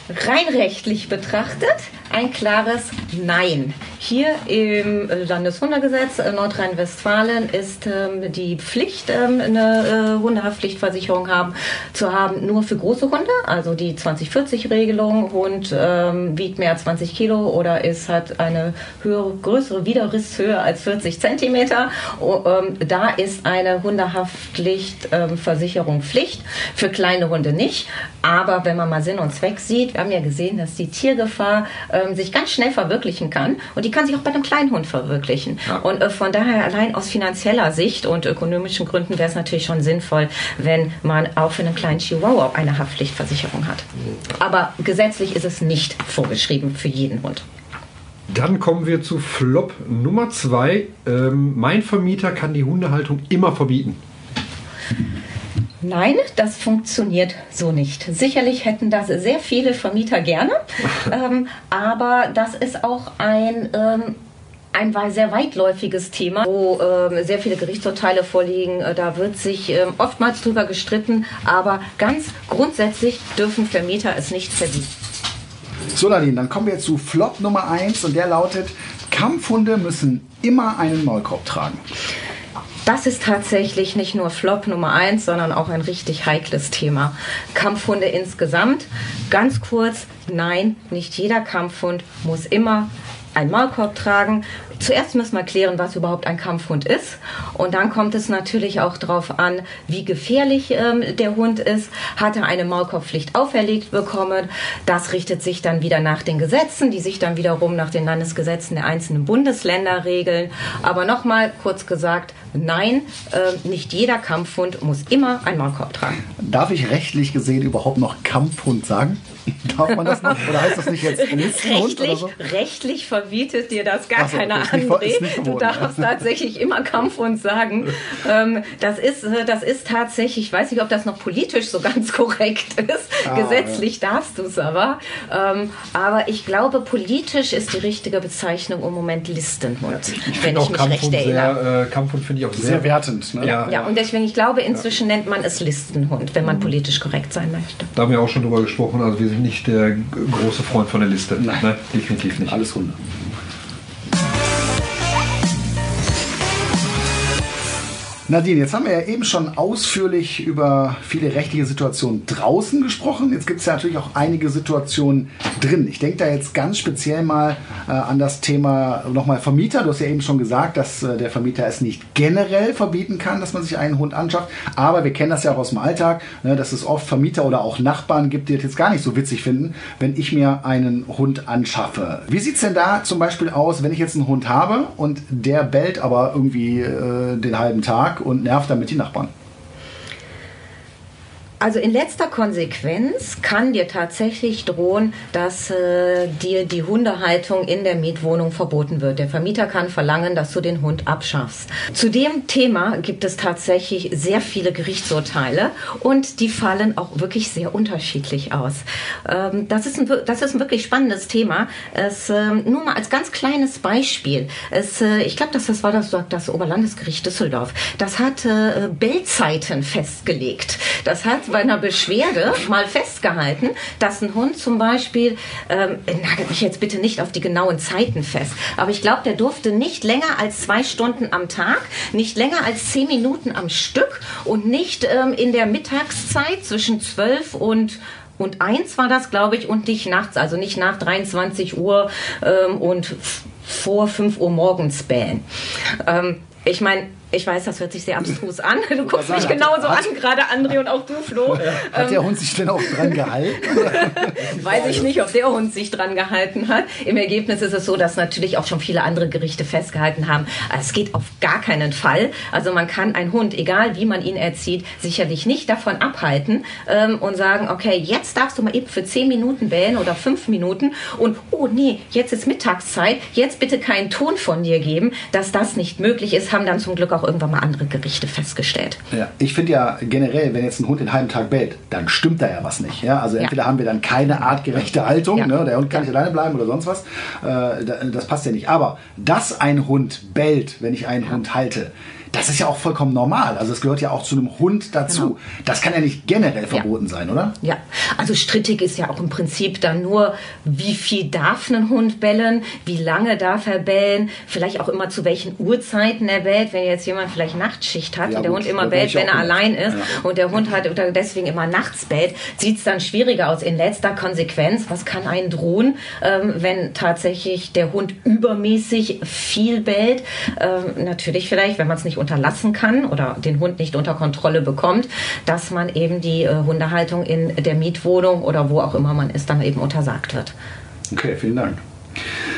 Rein rechtlich betrachtet ein klares Nein. Hier im Landeshundegesetz äh, Nordrhein-Westfalen ist ähm, die Pflicht, ähm, eine äh, Hundehaftpflichtversicherung haben, zu haben, nur für große Hunde, also die 2040-Regelung. Hund ähm, wiegt mehr als 20 Kilo oder ist, hat eine höhere, größere Widerrisshöhe als 40 Zentimeter. Oh, ähm, da ist eine Hundehaftpflichtversicherung Pflicht, für kleine Hunde nicht. Aber wenn man mal Sinn und Zweck sieht, wir haben ja gesehen, dass die Tiergefahr ähm, sich ganz schnell verwirklichen kann und die kann sich auch bei einem kleinen Hund verwirklichen. Ja. Und äh, von daher allein aus finanzieller Sicht und ökonomischen Gründen wäre es natürlich schon sinnvoll, wenn man auch für einen kleinen Chihuahua eine Haftpflichtversicherung hat. Aber gesetzlich ist es nicht vorgeschrieben für jeden Hund. Dann kommen wir zu Flop Nummer zwei. Ähm, mein Vermieter kann die Hundehaltung immer verbieten. Nein, das funktioniert so nicht. Sicherlich hätten das sehr viele Vermieter gerne, ähm, aber das ist auch ein ähm, ein sehr weitläufiges Thema, wo ähm, sehr viele Gerichtsurteile vorliegen. Äh, da wird sich ähm, oftmals drüber gestritten, aber ganz grundsätzlich dürfen Vermieter es nicht verbieten. So, Nadine, dann kommen wir zu Flop Nummer 1 und der lautet: Kampfhunde müssen immer einen Maulkorb tragen. Das ist tatsächlich nicht nur Flop Nummer eins, sondern auch ein richtig heikles Thema. Kampfhunde insgesamt. Ganz kurz, nein, nicht jeder Kampfhund muss immer einen Maulkorb tragen. Zuerst müssen wir klären, was überhaupt ein Kampfhund ist. Und dann kommt es natürlich auch darauf an, wie gefährlich ähm, der Hund ist. Hat er eine Maulkorbpflicht auferlegt bekommen? Das richtet sich dann wieder nach den Gesetzen, die sich dann wiederum nach den Landesgesetzen der einzelnen Bundesländer regeln. Aber nochmal kurz gesagt, nein, äh, nicht jeder Kampfhund muss immer einen Maulkorb tragen. Darf ich rechtlich gesehen überhaupt noch Kampfhund sagen? Darf man das noch? Oder heißt das nicht jetzt Listenhund rechtlich, so? Rechtlich verbietet dir das gar so, keine André. Du darfst tatsächlich immer Kampfhund sagen. Ähm, das, ist, äh, das ist tatsächlich, ich weiß nicht, ob das noch politisch so ganz korrekt ist. Ah, Gesetzlich ja. darfst du es aber. Ähm, aber ich glaube, politisch ist die richtige Bezeichnung im Moment Listenhund, ja, ich wenn ich mich Kampfhund recht erinnere. Sehr, äh, Kampfhund finde ich auch sehr, sehr wertend. Ne? Ja, ja, und deswegen, ich glaube, inzwischen nennt man es Listenhund, wenn man mhm. politisch korrekt sein möchte. Da haben wir auch schon drüber gesprochen. Also wir sind nicht der große Freund von der Liste. Nein, ne? definitiv nicht. Alles Hunde. Nadine, jetzt haben wir ja eben schon ausführlich über viele rechtliche Situationen draußen gesprochen. Jetzt gibt es ja natürlich auch einige Situationen drin. Ich denke da jetzt ganz speziell mal äh, an das Thema nochmal Vermieter. Du hast ja eben schon gesagt, dass äh, der Vermieter es nicht generell verbieten kann, dass man sich einen Hund anschafft. Aber wir kennen das ja auch aus dem Alltag, ne, dass es oft Vermieter oder auch Nachbarn gibt, die das jetzt gar nicht so witzig finden, wenn ich mir einen Hund anschaffe. Wie sieht es denn da zum Beispiel aus, wenn ich jetzt einen Hund habe und der bellt aber irgendwie äh, den halben Tag? Und nervt damit die Nachbarn. Also in letzter Konsequenz kann dir tatsächlich drohen, dass äh, dir die Hundehaltung in der Mietwohnung verboten wird. Der Vermieter kann verlangen, dass du den Hund abschaffst. Zu dem Thema gibt es tatsächlich sehr viele Gerichtsurteile und die fallen auch wirklich sehr unterschiedlich aus. Ähm, das, ist ein, das ist ein wirklich spannendes Thema. Es, äh, nur mal als ganz kleines Beispiel. Es, äh, ich glaube, das, das war das, das Oberlandesgericht Düsseldorf. Das hat äh, Bellzeiten festgelegt. Das hat bei einer Beschwerde mal festgehalten, dass ein Hund zum Beispiel, ähm, nagelt mich jetzt bitte nicht auf die genauen Zeiten fest, aber ich glaube, der durfte nicht länger als zwei Stunden am Tag, nicht länger als zehn Minuten am Stück und nicht ähm, in der Mittagszeit zwischen zwölf und und eins war das, glaube ich, und nicht nachts, also nicht nach 23 Uhr ähm, und vor 5 Uhr morgens bähen. Ähm, ich meine, ich weiß, das hört sich sehr abstrus an. Du guckst mich genauso an, gerade André und auch du, Flo. Hat der Hund sich denn auch dran gehalten? weiß ich nicht, ob der Hund sich dran gehalten hat. Im Ergebnis ist es so, dass natürlich auch schon viele andere Gerichte festgehalten haben. Es geht auf gar keinen Fall. Also man kann einen Hund, egal wie man ihn erzieht, sicherlich nicht davon abhalten ähm, und sagen, okay, jetzt darfst du mal eben für zehn Minuten wählen oder fünf Minuten und oh nee, jetzt ist Mittagszeit, jetzt bitte keinen Ton von dir geben. Dass das nicht möglich ist, haben dann zum Glück auch irgendwann mal andere Gerichte festgestellt. Ja, ich finde ja generell, wenn jetzt ein Hund den halben Tag bellt, dann stimmt da ja was nicht. Ja? Also entweder ja. haben wir dann keine artgerechte Haltung, ja. ne? der Hund kann nicht alleine bleiben oder sonst was. Äh, das passt ja nicht. Aber dass ein Hund bellt, wenn ich einen Hund halte, das ist ja auch vollkommen normal. Also es gehört ja auch zu einem Hund dazu. Genau. Das kann ja nicht generell verboten ja. sein, oder? Ja, also strittig ist ja auch im Prinzip dann nur, wie viel darf ein Hund bellen, wie lange darf er bellen, vielleicht auch immer zu welchen Uhrzeiten er bellt. Wenn jetzt jemand vielleicht Nachtschicht hat ja, und der gut, Hund immer bellt, wenn er allein ist ja. und der Hund hat oder deswegen immer nachts bellt, sieht es dann schwieriger aus. In letzter Konsequenz, was kann einen drohen, ähm, wenn tatsächlich der Hund übermäßig viel bellt? Ähm, natürlich vielleicht, wenn man es nicht unterlassen kann oder den Hund nicht unter Kontrolle bekommt, dass man eben die äh, Hundehaltung in der Mietwohnung oder wo auch immer man ist, dann eben untersagt wird. Okay, vielen Dank.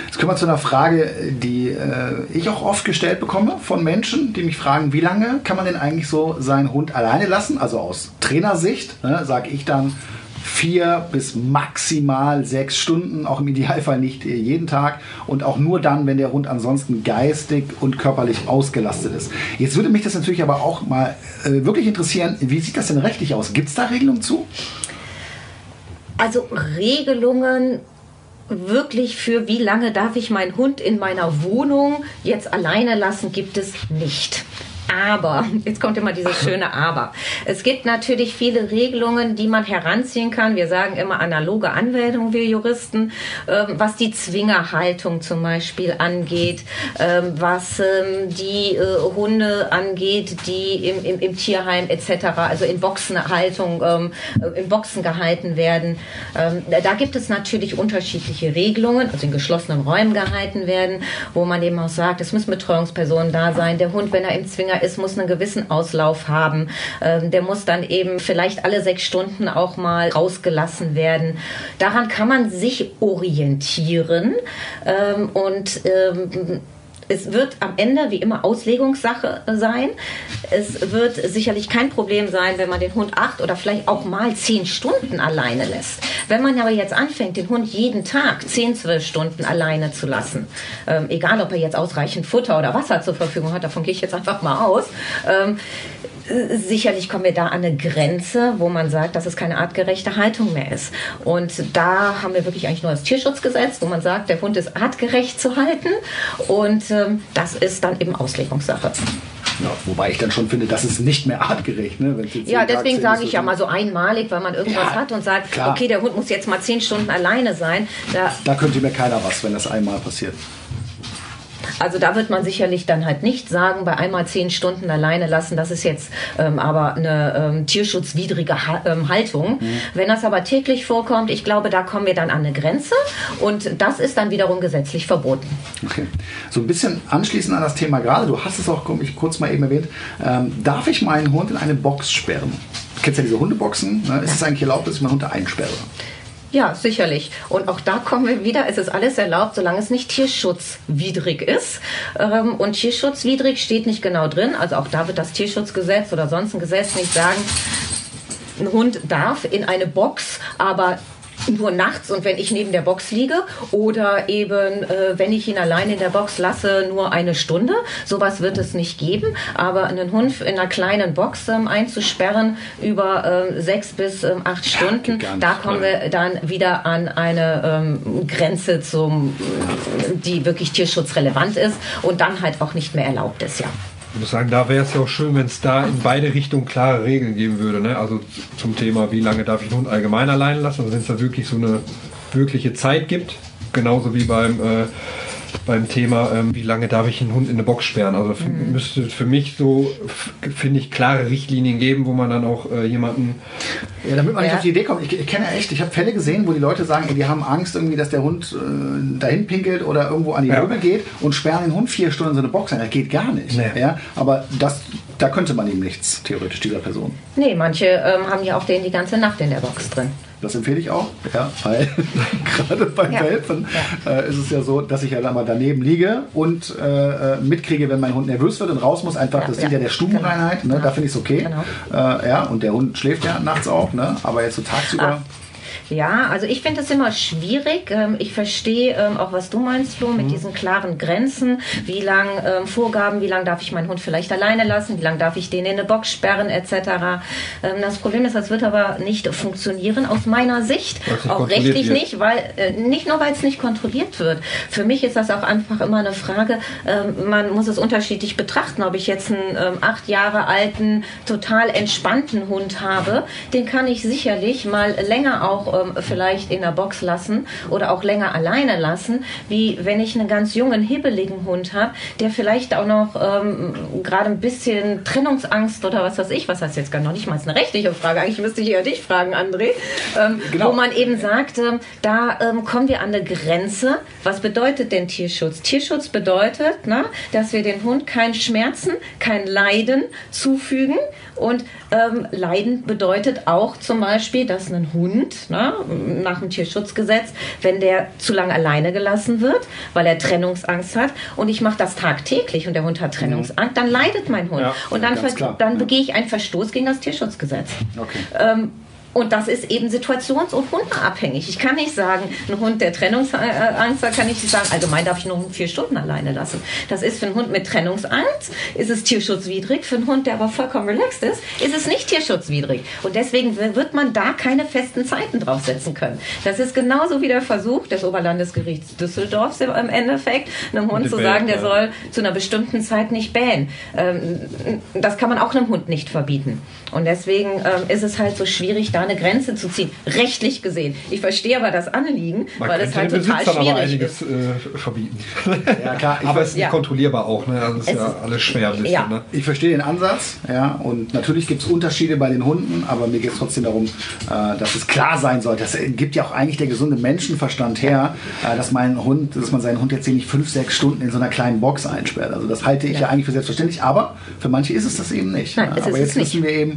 Jetzt kommen wir zu einer Frage, die äh, ich auch oft gestellt bekomme von Menschen, die mich fragen, wie lange kann man denn eigentlich so seinen Hund alleine lassen? Also aus Trainersicht ne, sage ich dann, vier bis maximal sechs Stunden, auch im Idealfall nicht jeden Tag und auch nur dann, wenn der Hund ansonsten geistig und körperlich ausgelastet ist. Jetzt würde mich das natürlich aber auch mal äh, wirklich interessieren, wie sieht das denn rechtlich aus? Gibt es da Regelungen zu? Also Regelungen wirklich für wie lange darf ich meinen Hund in meiner Wohnung jetzt alleine lassen, gibt es nicht. Aber, jetzt kommt immer dieses schöne Aber. Es gibt natürlich viele Regelungen, die man heranziehen kann. Wir sagen immer analoge Anwendung, wir Juristen, ähm, was die Zwingerhaltung zum Beispiel angeht, ähm, was ähm, die äh, Hunde angeht, die im, im, im Tierheim etc., also in Boxenhaltung, äh, in Boxen gehalten werden. Da gibt es natürlich unterschiedliche Regelungen, also in geschlossenen Räumen gehalten werden, wo man eben auch sagt, es müssen Betreuungspersonen da sein. Der Hund, wenn er im Zwinger ist, muss einen gewissen Auslauf haben. Ähm, der muss dann eben vielleicht alle sechs Stunden auch mal rausgelassen werden. Daran kann man sich orientieren ähm, und ähm, es wird am Ende wie immer Auslegungssache sein. Es wird sicherlich kein Problem sein, wenn man den Hund acht oder vielleicht auch mal zehn Stunden alleine lässt. Wenn man aber jetzt anfängt, den Hund jeden Tag zehn, zwölf Stunden alleine zu lassen, ähm, egal ob er jetzt ausreichend Futter oder Wasser zur Verfügung hat, davon gehe ich jetzt einfach mal aus, ähm, sicherlich kommen wir da an eine Grenze, wo man sagt, dass es keine artgerechte Haltung mehr ist. Und da haben wir wirklich eigentlich nur das Tierschutzgesetz, wo man sagt, der Hund ist artgerecht zu halten. Und ähm, das ist dann eben Auslegungssache. Ja, wobei ich dann schon finde, das ist nicht mehr artgerecht. Ne? ja, deswegen sage ich ja mal so einmalig, weil man irgendwas ja, hat und sagt, klar. okay, der Hund muss jetzt mal zehn Stunden alleine sein. Da, da könnte mir keiner was, wenn das einmal passiert. Also da wird man sicherlich dann halt nicht sagen, bei einmal zehn Stunden alleine lassen, das ist jetzt ähm, aber eine ähm, tierschutzwidrige ha ähm, Haltung. Mhm. Wenn das aber täglich vorkommt, ich glaube, da kommen wir dann an eine Grenze und das ist dann wiederum gesetzlich verboten. Okay. So ein bisschen anschließend an das Thema gerade, du hast es auch kurz mal eben erwähnt, ähm, darf ich meinen Hund in eine Box sperren? Du kennst ja diese Hundeboxen. Ne? Ist es eigentlich erlaubt, dass ich meinen Hund da einsperre? Ja, sicherlich. Und auch da kommen wir wieder, es ist alles erlaubt, solange es nicht tierschutzwidrig ist. Ähm, und tierschutzwidrig steht nicht genau drin. Also auch da wird das Tierschutzgesetz oder sonst ein Gesetz nicht sagen, ein Hund darf in eine Box, aber nur nachts und wenn ich neben der Box liege oder eben, äh, wenn ich ihn allein in der Box lasse, nur eine Stunde. Sowas wird es nicht geben. Aber einen Hund in einer kleinen Box ähm, einzusperren über ähm, sechs bis ähm, acht Stunden, ja, da kommen wir dann wieder an eine ähm, Grenze, zum, die wirklich tierschutzrelevant ist und dann halt auch nicht mehr erlaubt ist, ja. Ich muss sagen, da wäre es ja auch schön, wenn es da in beide Richtungen klare Regeln geben würde. Ne? Also zum Thema, wie lange darf ich einen Hund allgemein allein lassen, also wenn es da wirklich so eine wirkliche Zeit gibt, genauso wie beim äh, beim Thema, ähm, wie lange darf ich einen Hund in eine Box sperren. Also mhm. müsste für mich so, finde ich, klare Richtlinien geben, wo man dann auch äh, jemanden. Ja, damit man ja. nicht auf die Idee kommt. Ich, ich kenne echt, ich habe Fälle gesehen, wo die Leute sagen, ey, die haben Angst irgendwie, dass der Hund äh, dahin pinkelt oder irgendwo an die ja. Möbel geht und sperren den Hund vier Stunden in so eine Box ein. Das geht gar nicht. Nee. Ja, aber das, da könnte man ihm nichts, theoretisch, dieser Person. Nee, manche ähm, haben ja auch den die ganze Nacht in der Box drin. Das empfehle ich auch, ja, weil gerade beim ja. Welpen. Äh, ist es ja so, dass ich ja da mal daneben liege und äh, äh, mitkriege, wenn mein Hund nervös wird und raus muss. Einfach, ja, das dient ja der Stubenreinheit, ne? da finde ich es okay. Genau. Äh, ja, und der Hund schläft ja nachts auch, ne? aber jetzt so tagsüber. Ah. Ja, also ich finde es immer schwierig. Ähm, ich verstehe ähm, auch, was du meinst, Flo, mit mhm. diesen klaren Grenzen. Wie lang ähm, Vorgaben, wie lange darf ich meinen Hund vielleicht alleine lassen, wie lange darf ich den in eine Box sperren, etc. Das Problem ist, das wird aber nicht funktionieren aus meiner Sicht. Auch rechtlich wird. nicht, weil äh, nicht nur, weil es nicht kontrolliert wird. Für mich ist das auch einfach immer eine Frage, man muss es unterschiedlich betrachten, ob ich jetzt einen acht Jahre alten, total entspannten Hund habe, den kann ich sicherlich mal länger auch ähm, vielleicht in der Box lassen oder auch länger alleine lassen, wie wenn ich einen ganz jungen, hibbeligen Hund habe, der vielleicht auch noch ähm, gerade ein bisschen Trennungsangst oder was weiß ich, was heißt jetzt gar noch nicht mal eine rechtliche Frage, eigentlich müsste ich eher dich fragen, André, ähm, genau. wo man eben sagt, da ähm, kommen wir an eine Grenze. Was bedeutet denn Tierschutz? Tierschutz bedeutet, na, dass wir den Hund kein Schmerzen, kein Leiden zufügen und ähm, Leiden bedeutet auch zum Beispiel, dass ein Hund, na, nach dem Tierschutzgesetz, wenn der zu lange alleine gelassen wird, weil er Trennungsangst hat und ich mache das tagtäglich und der Hund hat Trennungsangst, dann leidet mein Hund. Ja, und dann, dann begehe ich einen Verstoß gegen das Tierschutzgesetz. Okay. Ähm, und das ist eben situations- und hundeabhängig. Ich kann nicht sagen, ein Hund, der Trennungsangst hat, kann ich nicht sagen, allgemein darf ich nur vier Stunden alleine lassen. Das ist für einen Hund mit Trennungsangst, ist es tierschutzwidrig. Für einen Hund, der aber vollkommen relaxed ist, ist es nicht tierschutzwidrig. Und deswegen wird man da keine festen Zeiten draufsetzen können. Das ist genauso wie der Versuch des Oberlandesgerichts Düsseldorfs im Endeffekt, einem Hund zu sagen, der soll zu einer bestimmten Zeit nicht bähen. Ähm, das kann man auch einem Hund nicht verbieten. Und deswegen ähm, ist es halt so schwierig, da eine Grenze zu ziehen, rechtlich gesehen. Ich verstehe aber das Anliegen, Man weil es halt total schwierig aber einiges, ist. Äh, verbieten. Ja, klar. aber es ist ja. kontrollierbar auch. Ne? Also es ist es ja ist, alles schwer. Bisschen, ja. ne? Ich verstehe den Ansatz. Ja, und natürlich gibt es Unterschiede bei den Hunden, aber mir geht es trotzdem darum, äh, dass es klar sein sollte. Das gibt ja auch eigentlich der gesunde Menschenverstand her, äh, dass mein Hund, dass man seinen Hund jetzt hier nicht fünf, sechs Stunden in so einer kleinen Box einsperrt. Also das halte ich ja, ja eigentlich für selbstverständlich, aber für manche ist es das eben nicht. Nein, aber jetzt wissen wir eben,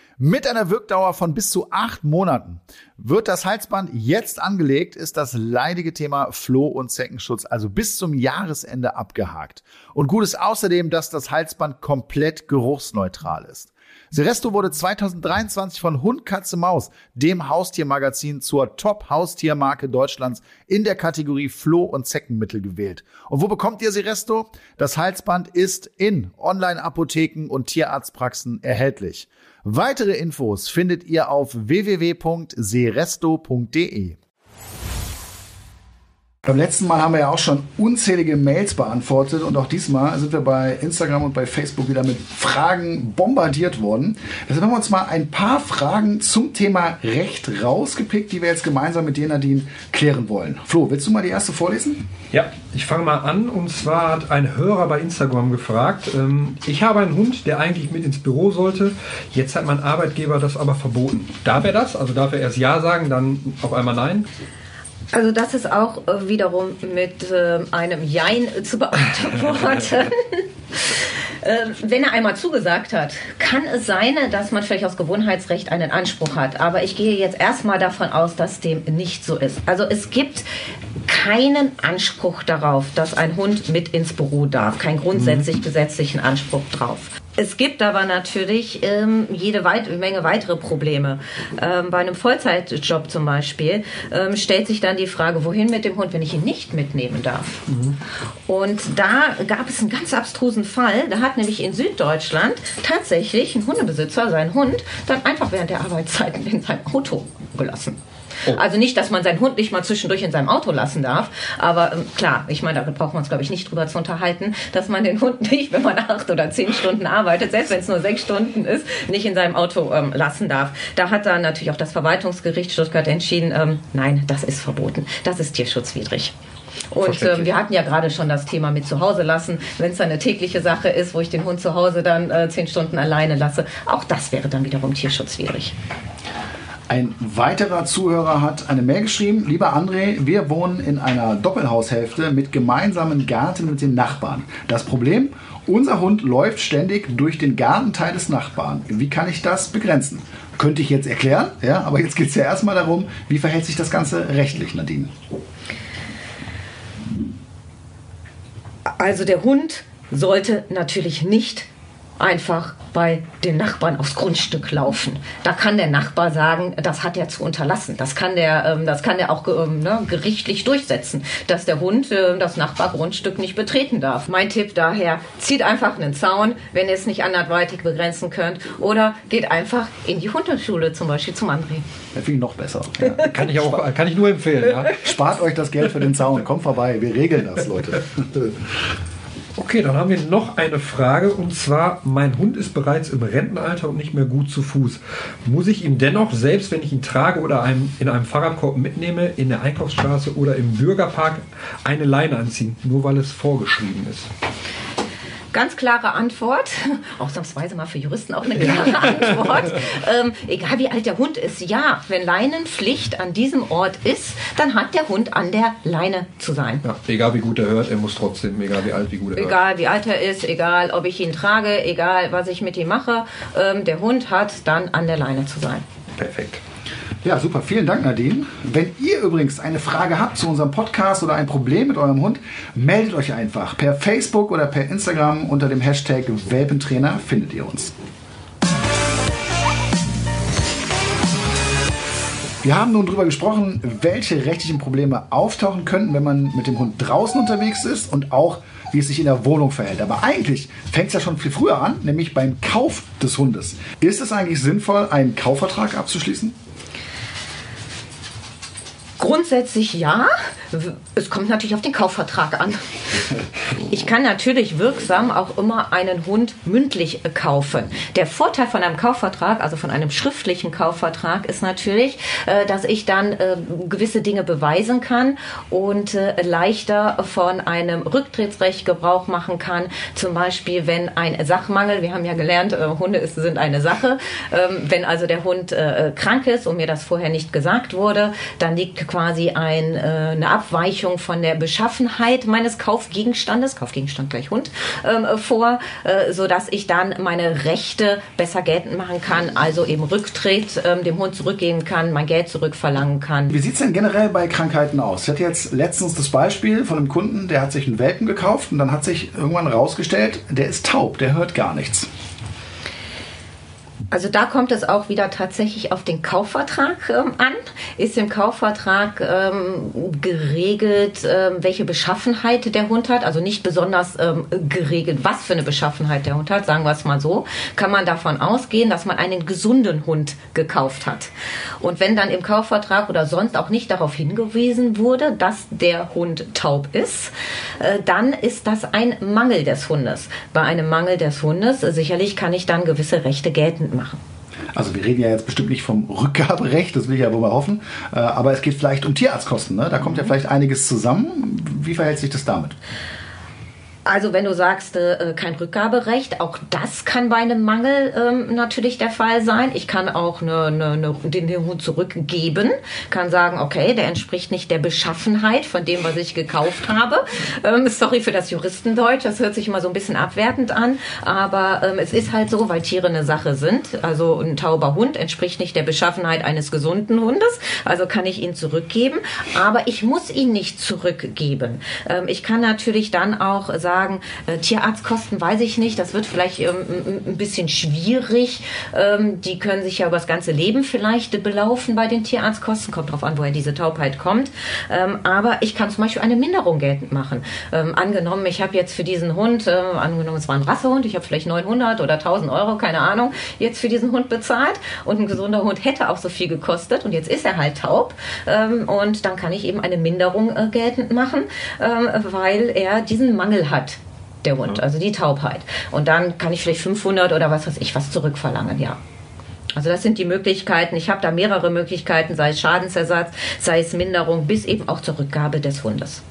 Mit einer Wirkdauer von bis zu acht Monaten. Wird das Halsband jetzt angelegt, ist das leidige Thema Floh- und Zeckenschutz also bis zum Jahresende abgehakt. Und gut ist außerdem, dass das Halsband komplett geruchsneutral ist. Seresto wurde 2023 von Hund, Katze, Maus, dem Haustiermagazin, zur Top-Haustiermarke Deutschlands in der Kategorie Floh- und Zeckenmittel gewählt. Und wo bekommt ihr Seresto? Das Halsband ist in Online-Apotheken und Tierarztpraxen erhältlich. Weitere Infos findet ihr auf www.seresto.de. Beim letzten Mal haben wir ja auch schon unzählige Mails beantwortet und auch diesmal sind wir bei Instagram und bei Facebook wieder mit Fragen bombardiert worden. Deshalb haben wir uns mal ein paar Fragen zum Thema Recht rausgepickt, die wir jetzt gemeinsam mit dir, Nadine, klären wollen. Flo, willst du mal die erste vorlesen? Ja, ich fange mal an und zwar hat ein Hörer bei Instagram gefragt, ähm, ich habe einen Hund, der eigentlich mit ins Büro sollte, jetzt hat mein Arbeitgeber das aber verboten. Darf er das? Also darf er erst Ja sagen, dann auf einmal Nein? Also das ist auch äh, wiederum mit äh, einem Jein zu beantworten. äh, wenn er einmal zugesagt hat, kann es sein, dass man vielleicht aus Gewohnheitsrecht einen Anspruch hat. Aber ich gehe jetzt erstmal davon aus, dass dem nicht so ist. Also es gibt keinen Anspruch darauf, dass ein Hund mit ins Büro darf. Keinen grundsätzlich mhm. gesetzlichen Anspruch drauf. Es gibt aber natürlich ähm, jede weit Menge weitere Probleme. Ähm, bei einem Vollzeitjob zum Beispiel ähm, stellt sich dann die Frage, wohin mit dem Hund, wenn ich ihn nicht mitnehmen darf. Mhm. Und da gab es einen ganz abstrusen Fall. Da hat nämlich in Süddeutschland tatsächlich ein Hundebesitzer seinen Hund dann einfach während der Arbeitszeiten in seinem Auto gelassen. Oh. Also nicht, dass man seinen Hund nicht mal zwischendurch in seinem Auto lassen darf, aber ähm, klar, ich meine, da braucht man uns, glaube ich, nicht drüber zu unterhalten, dass man den Hund nicht, wenn man acht oder zehn Stunden arbeitet, selbst wenn es nur sechs Stunden ist, nicht in seinem Auto ähm, lassen darf. Da hat dann natürlich auch das Verwaltungsgericht Stuttgart entschieden, ähm, nein, das ist verboten. Das ist tierschutzwidrig. Und ähm, wir hatten ja gerade schon das Thema mit zu Hause lassen. Wenn es eine tägliche Sache ist, wo ich den Hund zu Hause dann äh, zehn Stunden alleine lasse, auch das wäre dann wiederum tierschutzwidrig. Ein weiterer Zuhörer hat eine Mail geschrieben. Lieber André, wir wohnen in einer Doppelhaushälfte mit gemeinsamen Garten mit den Nachbarn. Das Problem, unser Hund läuft ständig durch den Gartenteil des Nachbarn. Wie kann ich das begrenzen? Könnte ich jetzt erklären, ja, aber jetzt geht es ja erstmal darum, wie verhält sich das Ganze rechtlich, Nadine? Also der Hund sollte natürlich nicht einfach bei den Nachbarn aufs Grundstück laufen. Da kann der Nachbar sagen, das hat er zu unterlassen. Das kann der, ähm, das kann er auch ähm, ne, gerichtlich durchsetzen, dass der Hund äh, das Nachbargrundstück nicht betreten darf. Mein Tipp daher, zieht einfach einen Zaun, wenn ihr es nicht anderweitig begrenzen könnt, oder geht einfach in die Hundeschule zum Beispiel zum André. Das finde ich noch besser. Ja. kann ich auch, kann ich nur empfehlen. Ja. Spart euch das Geld für den Zaun. Kommt vorbei, wir regeln das, Leute. Okay, dann haben wir noch eine Frage und zwar, mein Hund ist bereits im Rentenalter und nicht mehr gut zu Fuß. Muss ich ihm dennoch, selbst wenn ich ihn trage oder einem, in einem Fahrradkorb mitnehme, in der Einkaufsstraße oder im Bürgerpark eine Leine anziehen, nur weil es vorgeschrieben ist? Ganz klare Antwort, ausnahmsweise mal für Juristen auch eine klare Antwort. Ähm, egal wie alt der Hund ist, ja, wenn Leinenpflicht an diesem Ort ist, dann hat der Hund an der Leine zu sein. Ja, egal wie gut er hört, er muss trotzdem, egal wie alt, wie gut er egal, hört. Egal wie alt er ist, egal ob ich ihn trage, egal was ich mit ihm mache, ähm, der Hund hat dann an der Leine zu sein. Perfekt. Ja, super. Vielen Dank, Nadine. Wenn ihr übrigens eine Frage habt zu unserem Podcast oder ein Problem mit eurem Hund, meldet euch einfach. Per Facebook oder per Instagram unter dem Hashtag Welpentrainer findet ihr uns. Wir haben nun darüber gesprochen, welche rechtlichen Probleme auftauchen könnten, wenn man mit dem Hund draußen unterwegs ist und auch, wie es sich in der Wohnung verhält. Aber eigentlich fängt es ja schon viel früher an, nämlich beim Kauf des Hundes. Ist es eigentlich sinnvoll, einen Kaufvertrag abzuschließen? Grundsätzlich ja. Es kommt natürlich auf den Kaufvertrag an. Ich kann natürlich wirksam auch immer einen Hund mündlich kaufen. Der Vorteil von einem Kaufvertrag, also von einem schriftlichen Kaufvertrag, ist natürlich, äh, dass ich dann äh, gewisse Dinge beweisen kann und äh, leichter von einem Rücktrittsrecht Gebrauch machen kann. Zum Beispiel, wenn ein Sachmangel, wir haben ja gelernt, Hunde sind eine Sache. Ähm, wenn also der Hund krank ist und mir das vorher nicht gesagt wurde, dann liegt quasi ein, eine Abweichung von der Beschaffenheit meines Kaufgegenstandes, Kaufgegenstand gleich Hund, ähm, vor, äh, sodass ich dann meine Rechte besser geltend machen kann, also eben Rücktritt ähm, dem Hund zurückgeben kann, mein Geld zurückverlangen kann. Wie sieht es denn generell bei Krankheiten aus? Ich hatte jetzt letztens das Beispiel von einem Kunden, der hat sich einen Welpen gekauft und dann hat sich irgendwann rausgestellt, der ist taub, der hört gar nichts. Also da kommt es auch wieder tatsächlich auf den Kaufvertrag ähm, an. Ist im Kaufvertrag ähm, geregelt, ähm, welche Beschaffenheit der Hund hat? Also nicht besonders ähm, geregelt, was für eine Beschaffenheit der Hund hat, sagen wir es mal so. Kann man davon ausgehen, dass man einen gesunden Hund gekauft hat. Und wenn dann im Kaufvertrag oder sonst auch nicht darauf hingewiesen wurde, dass der Hund taub ist, äh, dann ist das ein Mangel des Hundes. Bei einem Mangel des Hundes äh, sicherlich kann ich dann gewisse Rechte geltend machen. Also wir reden ja jetzt bestimmt nicht vom Rückgaberecht, das will ich ja wohl mal hoffen, äh, aber es geht vielleicht um Tierarztkosten. Ne? Da kommt ja vielleicht einiges zusammen. Wie verhält sich das damit? Also wenn du sagst, äh, kein Rückgaberecht, auch das kann bei einem Mangel ähm, natürlich der Fall sein. Ich kann auch eine, eine, eine, den, den Hund zurückgeben, kann sagen, okay, der entspricht nicht der Beschaffenheit von dem, was ich gekauft habe. Ähm, sorry für das Juristendeutsch, das hört sich immer so ein bisschen abwertend an, aber ähm, es ist halt so, weil Tiere eine Sache sind. Also ein tauber Hund entspricht nicht der Beschaffenheit eines gesunden Hundes, also kann ich ihn zurückgeben, aber ich muss ihn nicht zurückgeben. Ähm, ich kann natürlich dann auch sagen, sagen, äh, Tierarztkosten weiß ich nicht, das wird vielleicht ähm, ein bisschen schwierig. Ähm, die können sich ja über das ganze Leben vielleicht belaufen bei den Tierarztkosten, kommt darauf an, woher diese Taubheit kommt. Ähm, aber ich kann zum Beispiel eine Minderung geltend machen. Ähm, angenommen, ich habe jetzt für diesen Hund, äh, angenommen, es war ein Rassehund, ich habe vielleicht 900 oder 1000 Euro, keine Ahnung, jetzt für diesen Hund bezahlt und ein gesunder Hund hätte auch so viel gekostet und jetzt ist er halt taub ähm, und dann kann ich eben eine Minderung äh, geltend machen, ähm, weil er diesen Mangel hat der Hund, also die Taubheit. Und dann kann ich vielleicht 500 oder was weiß ich was zurückverlangen, ja. Also das sind die Möglichkeiten. Ich habe da mehrere Möglichkeiten, sei es Schadensersatz, sei es Minderung, bis eben auch zur Rückgabe des Hundes.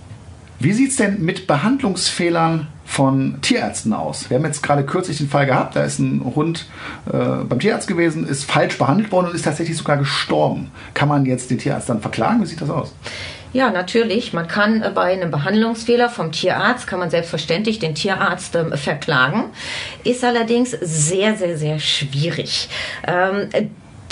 Wie sieht es denn mit Behandlungsfehlern von Tierärzten aus? Wir haben jetzt gerade kürzlich den Fall gehabt, da ist ein Hund äh, beim Tierarzt gewesen, ist falsch behandelt worden und ist tatsächlich sogar gestorben. Kann man jetzt den Tierarzt dann verklagen? Wie sieht das aus? Ja, natürlich. Man kann äh, bei einem Behandlungsfehler vom Tierarzt, kann man selbstverständlich den Tierarzt ähm, verklagen. Ist allerdings sehr, sehr, sehr schwierig. Ähm,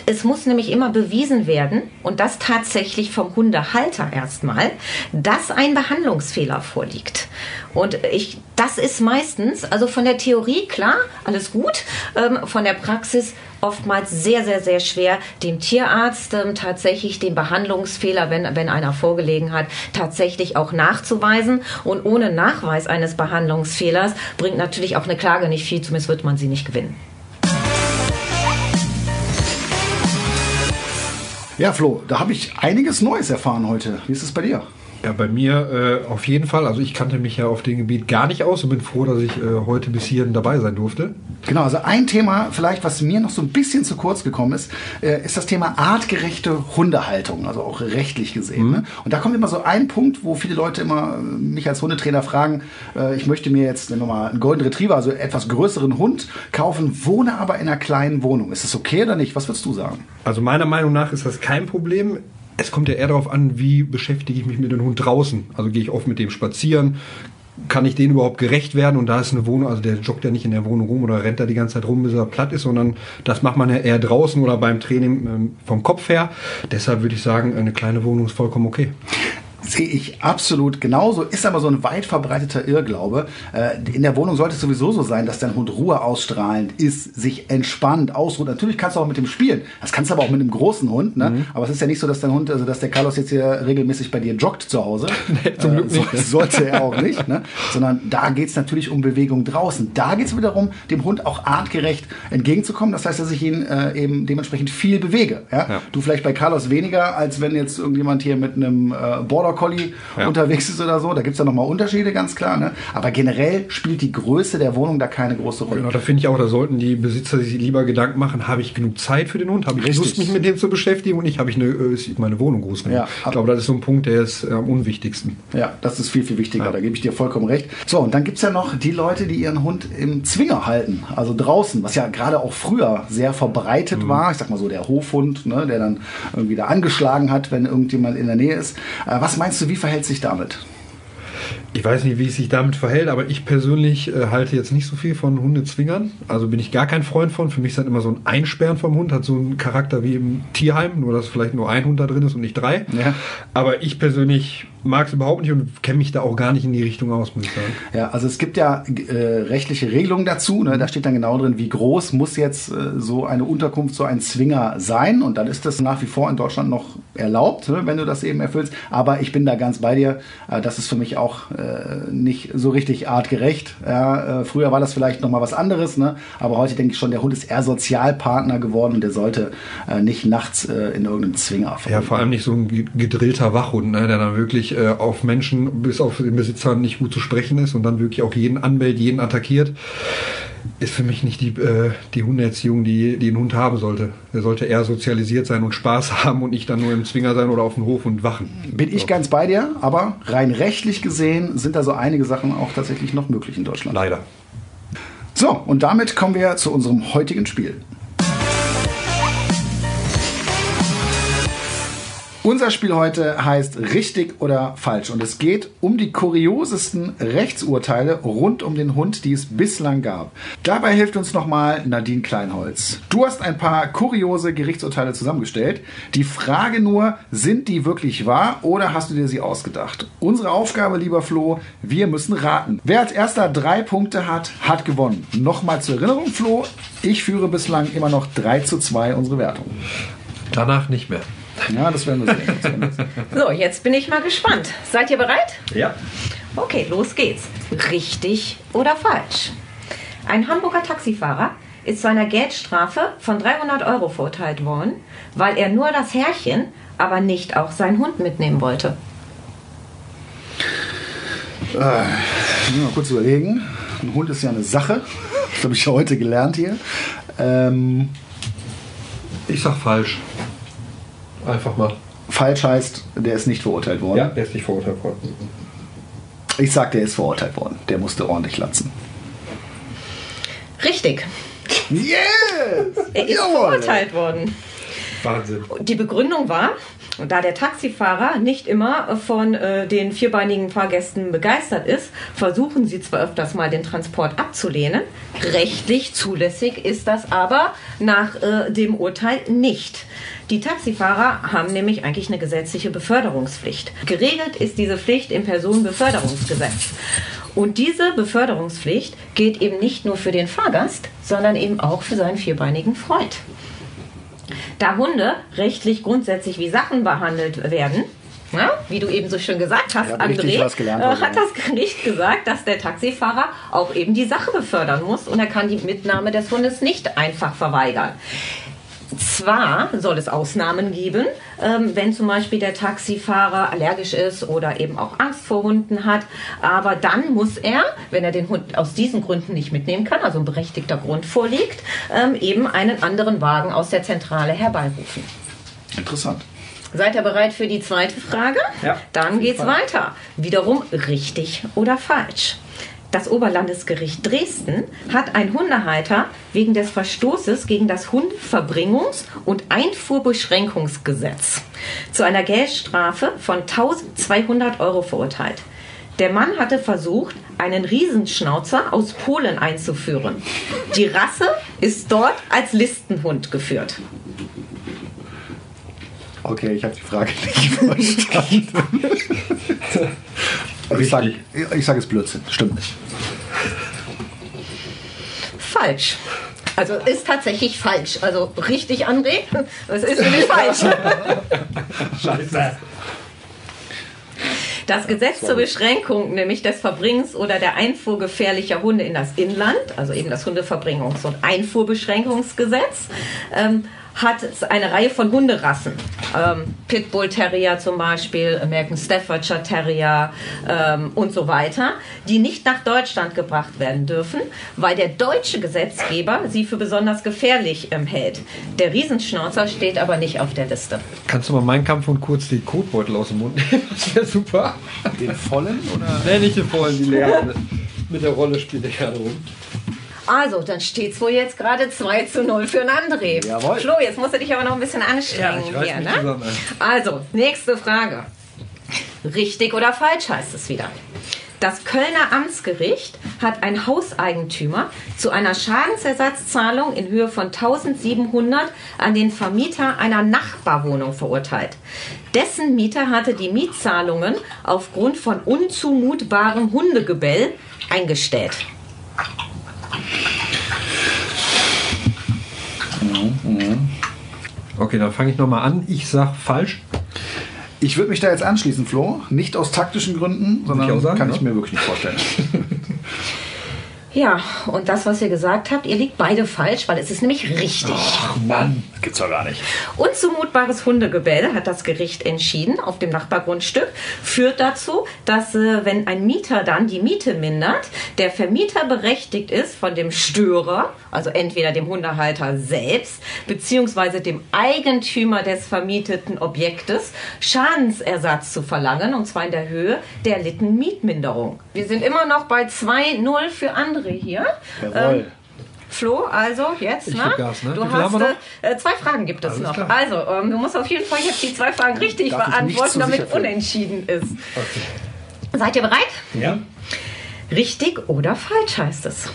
es muss nämlich immer bewiesen werden, und das tatsächlich vom Hundehalter erstmal, dass ein Behandlungsfehler vorliegt. Und ich, das ist meistens, also von der Theorie klar, alles gut, ähm, von der Praxis oftmals sehr, sehr, sehr schwer, dem Tierarzt ähm, tatsächlich den Behandlungsfehler, wenn, wenn einer vorgelegen hat, tatsächlich auch nachzuweisen. Und ohne Nachweis eines Behandlungsfehlers bringt natürlich auch eine Klage nicht viel, zumindest wird man sie nicht gewinnen. Ja, Flo, da habe ich einiges Neues erfahren heute. Wie ist es bei dir? Ja, bei mir äh, auf jeden Fall. Also ich kannte mich ja auf dem Gebiet gar nicht aus und bin froh, dass ich äh, heute bis hierhin dabei sein durfte. Genau, also ein Thema vielleicht, was mir noch so ein bisschen zu kurz gekommen ist, äh, ist das Thema artgerechte Hundehaltung, also auch rechtlich gesehen. Mhm. Ne? Und da kommt immer so ein Punkt, wo viele Leute immer äh, mich als Hundetrainer fragen, äh, ich möchte mir jetzt nehmen wir mal einen Golden Retriever, also etwas größeren Hund kaufen, wohne aber in einer kleinen Wohnung. Ist das okay oder nicht? Was würdest du sagen? Also meiner Meinung nach ist das kein Problem es kommt ja eher darauf an, wie beschäftige ich mich mit dem Hund draußen. Also gehe ich oft mit dem spazieren, kann ich denen überhaupt gerecht werden? Und da ist eine Wohnung, also der joggt ja nicht in der Wohnung rum oder rennt da die ganze Zeit rum, bis er platt ist, sondern das macht man ja eher draußen oder beim Training ähm, vom Kopf her. Deshalb würde ich sagen, eine kleine Wohnung ist vollkommen okay. Sehe ich absolut genauso. Ist aber so ein weit verbreiteter Irrglaube. Äh, in der Wohnung sollte es sowieso so sein, dass dein Hund Ruhe ausstrahlend ist, sich entspannt, ausruht. Natürlich kannst du auch mit dem spielen. Das kannst du aber auch mit einem großen Hund. Ne? Mhm. Aber es ist ja nicht so, dass dein Hund, also dass der Carlos jetzt hier regelmäßig bei dir joggt zu Hause. Nee, zum Glück nicht. Äh, sollte er auch nicht. Ne? Sondern da geht es natürlich um Bewegung draußen. Da geht es wiederum, dem Hund auch artgerecht entgegenzukommen. Das heißt, dass ich ihn äh, eben dementsprechend viel bewege. Ja? ja? Du vielleicht bei Carlos weniger, als wenn jetzt irgendjemand hier mit einem äh, Border Border Collie ja. unterwegs ist oder so. Da gibt es ja nochmal Unterschiede, ganz klar. Ne? Aber generell spielt die Größe der Wohnung da keine große Rolle. Genau, da finde ich auch, da sollten die Besitzer sich lieber Gedanken machen, habe ich genug Zeit für den Hund? Habe ich Richtig. Lust, mich mit dem zu beschäftigen? Und nicht, habe ich eine, äh, ist meine Wohnung groß genug? Ja, ich glaube, das ist so ein Punkt, der ist äh, am unwichtigsten. Ja, das ist viel, viel wichtiger. Ja. Da gebe ich dir vollkommen recht. So, und dann gibt es ja noch die Leute, die ihren Hund im Zwinger halten, also draußen, was ja gerade auch früher sehr verbreitet mhm. war. Ich sag mal so, der Hofhund, ne, der dann irgendwie da angeschlagen hat, wenn irgendjemand in der Nähe ist. Äh, was meinst du, wie verhält sich damit? Ich weiß nicht, wie es sich damit verhält, aber ich persönlich äh, halte jetzt nicht so viel von Hundezwingern. Also bin ich gar kein Freund von. Für mich ist das immer so ein Einsperren vom Hund, hat so einen Charakter wie im Tierheim, nur dass vielleicht nur ein Hund da drin ist und nicht drei. Ja. Aber ich persönlich mag es überhaupt nicht und kenne mich da auch gar nicht in die Richtung aus, muss ich sagen. Ja, also es gibt ja äh, rechtliche Regelungen dazu. Ne? Da steht dann genau drin, wie groß muss jetzt äh, so eine Unterkunft, so ein Zwinger sein. Und dann ist das nach wie vor in Deutschland noch erlaubt, ne? wenn du das eben erfüllst. Aber ich bin da ganz bei dir. Äh, das ist für mich auch äh, nicht so richtig artgerecht. Ja, äh, früher war das vielleicht noch mal was anderes, ne? aber heute denke ich schon, der Hund ist eher Sozialpartner geworden und der sollte äh, nicht nachts äh, in irgendeinem Zwinger Ja, verbunden vor allem nicht so ein ge- gedrillter Wachhund, ne, der dann wirklich äh, auf Menschen bis auf den Besitzer nicht gut zu sprechen ist und dann wirklich auch jeden anbellt, jeden attackiert. Ist für mich nicht die, äh, die Hundeerziehung, die, die ein Hund haben sollte. Er sollte eher sozialisiert sein und Spaß haben und nicht dann nur im Zwinger sein oder auf dem Hof und wachen. Bin ich ganz bei dir, aber rein rechtlich gesehen sind da so einige Sachen auch tatsächlich noch möglich in Deutschland. Leider. So, und damit kommen wir zu unserem heutigen Spiel. Unser Spiel heute heißt richtig oder falsch und es geht um die kuriosesten Rechtsurteile rund um den Hund, die es bislang gab. Dabei hilft uns nochmal Nadine Kleinholz. Du hast ein paar kuriose Gerichtsurteile zusammengestellt. Die Frage nur, sind die wirklich wahr oder hast du dir sie ausgedacht? Unsere Aufgabe, lieber Flo, wir müssen raten. Wer als erster drei Punkte hat, hat gewonnen. Nochmal zur Erinnerung, Flo, ich führe bislang immer noch 3 zu 2 unsere Wertung. Danach nicht mehr. Ja, das werden wir sehen. Das. So, jetzt bin ich mal gespannt. Seid ihr bereit? Ja. Okay, los geht's. Richtig oder falsch? Ein Hamburger Taxifahrer ist zu einer Geldstrafe von 300 Euro verurteilt worden, weil er nur das Herrchen, aber nicht auch seinen Hund mitnehmen wollte. Ich muss mal kurz überlegen. Ein Hund ist ja eine Sache. Das habe ich ja heute gelernt hier. Ähm, Ich sag falsch. Einfach mal. falsch heißt, der ist nicht verurteilt worden. Ja, der ist nicht verurteilt worden. Ich sag, der ist verurteilt worden. Der musste ordentlich latzen. Richtig, Yes! er ist verurteilt worden. Wahnsinn. Die Begründung war, da der Taxifahrer nicht immer von äh, den vierbeinigen Fahrgästen begeistert ist, versuchen sie zwar öfters mal den Transport abzulehnen, rechtlich zulässig ist das aber nach äh, dem Urteil nicht. Die Taxifahrer haben nämlich eigentlich eine gesetzliche Beförderungspflicht. Geregelt ist diese Pflicht im Personenbeförderungsgesetz. Und diese Beförderungspflicht gilt eben nicht nur für den Fahrgast, sondern eben auch für seinen vierbeinigen Freund. Da Hunde rechtlich grundsätzlich wie Sachen behandelt werden, ja, wie du eben so schön gesagt hast, André, gelernt heute, hat ja. das Gericht gesagt, dass der Taxifahrer auch eben die Sache befördern muss und er kann die Mitnahme des Hundes nicht einfach verweigern. Zwar soll es Ausnahmen geben, ähm, wenn zum Beispiel der Taxifahrer allergisch ist oder eben auch Angst vor Hunden hat, aber dann muss er, wenn er den Hund aus diesen Gründen nicht mitnehmen kann, also ein berechtigter Grund vorliegt, ähm, eben einen anderen Wagen aus der Zentrale herbeirufen. Interessant. Seid ihr bereit für die zweite Frage? Ja. Dann geht's weiter. Wiederum richtig oder falsch. Das Oberlandesgericht Dresden hat einen Hundehalter wegen des Verstoßes gegen das Hundeverbringungs- und Einfuhrbeschränkungsgesetz zu einer Geldstrafe von 1200 Euro verurteilt. Der Mann hatte versucht, einen Riesenschnauzer aus Polen einzuführen. Die Rasse ist dort als Listenhund geführt. Okay, ich habe die Frage nicht verstanden. ich sage, ich sag, es Blödsinn. Stimmt nicht. Falsch. Also ist tatsächlich falsch. Also richtig, André? Es ist nämlich falsch. Scheiße. Das Gesetz zur Beschränkung nämlich des Verbringens oder der Einfuhr gefährlicher Hunde in das Inland, also eben das Hundeverdrängungs- und Einfuhrbeschränkungsgesetz, ähm, hat eine Reihe von Hunderassen. Ähm, Pitbull Terrier zum Beispiel, American Staffordshire Terrier ähm, und so weiter, die nicht nach Deutschland gebracht werden dürfen, weil der deutsche Gesetzgeber sie für besonders gefährlich ähm, hält. Der Riesenschnauzer steht aber nicht auf der Liste. Kannst du mal meinen Kampf und kurz die Kotbeutel aus dem Mund nehmen? Das wäre super. Den vollen oder? Nee, nicht den vollen, die leeren. Mit der Rolle spielt der gerne rum. Also, dann steht es wohl jetzt gerade 2 zu 0 für einen André. Jawohl. Flo, jetzt musst du dich aber noch ein bisschen anstrengen Ja, ich hier, ne? Also, nächste Frage. Richtig oder falsch heißt es wieder. Das Kölner Amtsgericht hat einen Hauseigentümer zu einer Schadensersatzzahlung in Höhe von 1700 an den Vermieter einer Nachbarwohnung verurteilt. Dessen Mieter hatte die Mietzahlungen aufgrund von unzumutbarem Hundegebell eingestellt. Okay, dann fange ich nochmal an. Ich sag falsch. Ich würde mich da jetzt anschließen, Flo. Nicht aus taktischen Gründen, sondern ich sagen, kann ja. ich mir wirklich nicht vorstellen. Ja, und das, was ihr gesagt habt, ihr liegt beide falsch, weil es ist nämlich richtig. Ach Mann, gibt's doch gar nicht. Unzumutbares Hundegebell, hat das Gericht entschieden, auf dem Nachbargrundstück, führt dazu, dass äh, wenn ein Mieter dann die Miete mindert, der Vermieter berechtigt ist, von dem Störer, also entweder dem Hundehalter selbst, beziehungsweise dem Eigentümer des vermieteten Objektes, Schadensersatz zu verlangen, und zwar in der Höhe der erlittenen Mietminderung. Wir sind immer noch bei 2-0 für andere hier. Jawohl. Flo, also jetzt, ne? Gas, ne? Du hast noch? äh, zwei Fragen gibt es Alles noch. klar. Also, ähm, du musst auf jeden Fall jetzt die zwei Fragen richtig Darf beantworten, damit unentschieden ist. Seid ihr bereit? Ja. Richtig oder falsch heißt es.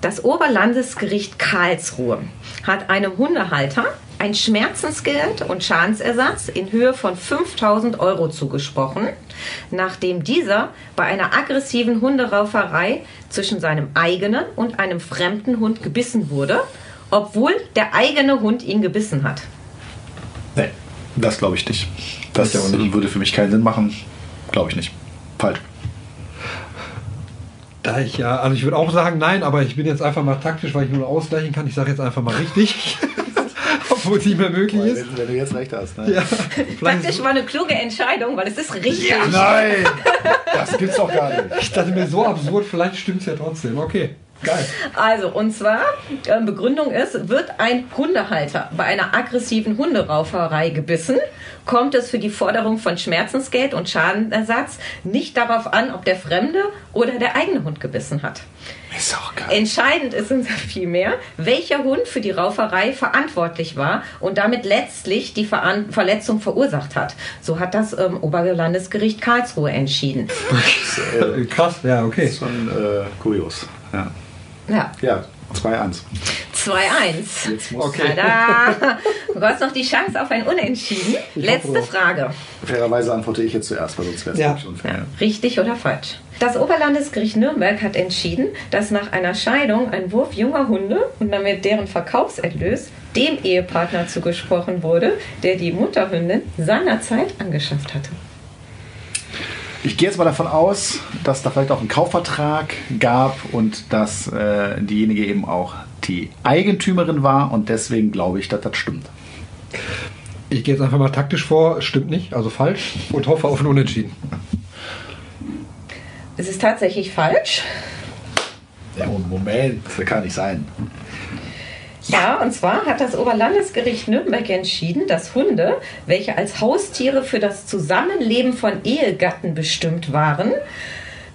Das Oberlandesgericht Karlsruhe hat einem Hundehalter ein Schmerzensgeld und Schadensersatz in Höhe von 5000 Euro zugesprochen, nachdem dieser bei einer aggressiven Hunderauferei zwischen seinem eigenen und einem fremden Hund gebissen wurde, obwohl der eigene Hund ihn gebissen hat. Nee, das glaube ich nicht. Das nicht. würde für mich keinen Sinn machen. Glaube ich nicht. Falsch. Da ich ja, also ich würde auch sagen nein, aber ich bin jetzt einfach mal taktisch, weil ich nur ausgleichen kann. Ich sage jetzt einfach mal richtig. Obwohl es nicht mehr möglich ist. Wenn, du jetzt recht hast. Ne? Ja, Taktisch war eine kluge Entscheidung, weil es ist richtig. Nein, das gibt's doch gar nicht. ich dachte mir so absurd, vielleicht stimmt es ja trotzdem. Okay. Geil. Also, und zwar, äh, Begründung ist, wird ein Hundehalter bei einer aggressiven Hunderauferei gebissen, kommt es für die Forderung von Schmerzensgeld und Schadenersatz nicht darauf an, ob der fremde oder der eigene Hund gebissen hat. Ist auch geil. Entscheidend ist uns vielmehr, welcher Hund für die Rauferei verantwortlich war und damit letztlich die Veran Verletzung verursacht hat. So hat das ähm, Oberlandesgericht Karlsruhe entschieden. Äh, krass, ja, okay. Schon äh, kurios. Ja, Ja, ja 2-1. 2-1. Jetzt muss Okay. Tada! Du hast noch die Chance auf ein Unentschieden. Letzte drauf. Frage. Fairerweise antworte ich jetzt zuerst, weil sonst wäre es Ja. schon unfair. Richtig oder falsch? Das Oberlandesgericht Nürnberg hat entschieden, dass nach einer Scheidung ein Wurf junger Hunde und damit deren Verkaufserlös dem Ehepartner zugesprochen wurde, der die Mutterhündin seinerzeit angeschafft hatte. Ich gehe jetzt mal davon aus, dass da vielleicht auch ein Kaufvertrag gab und dass äh, diejenige eben auch die Eigentümerin war und deswegen glaube ich, dass das stimmt. Ich gehe jetzt einfach mal taktisch vor, stimmt nicht, also falsch und hoffe auf ein Unentschieden. Es ist tatsächlich falsch. Ja, Moment, das kann nicht sein. Ja, und zwar hat das Oberlandesgericht Nürnberg entschieden, dass Hunde, welche als Haustiere für das Zusammenleben von Ehegatten bestimmt waren,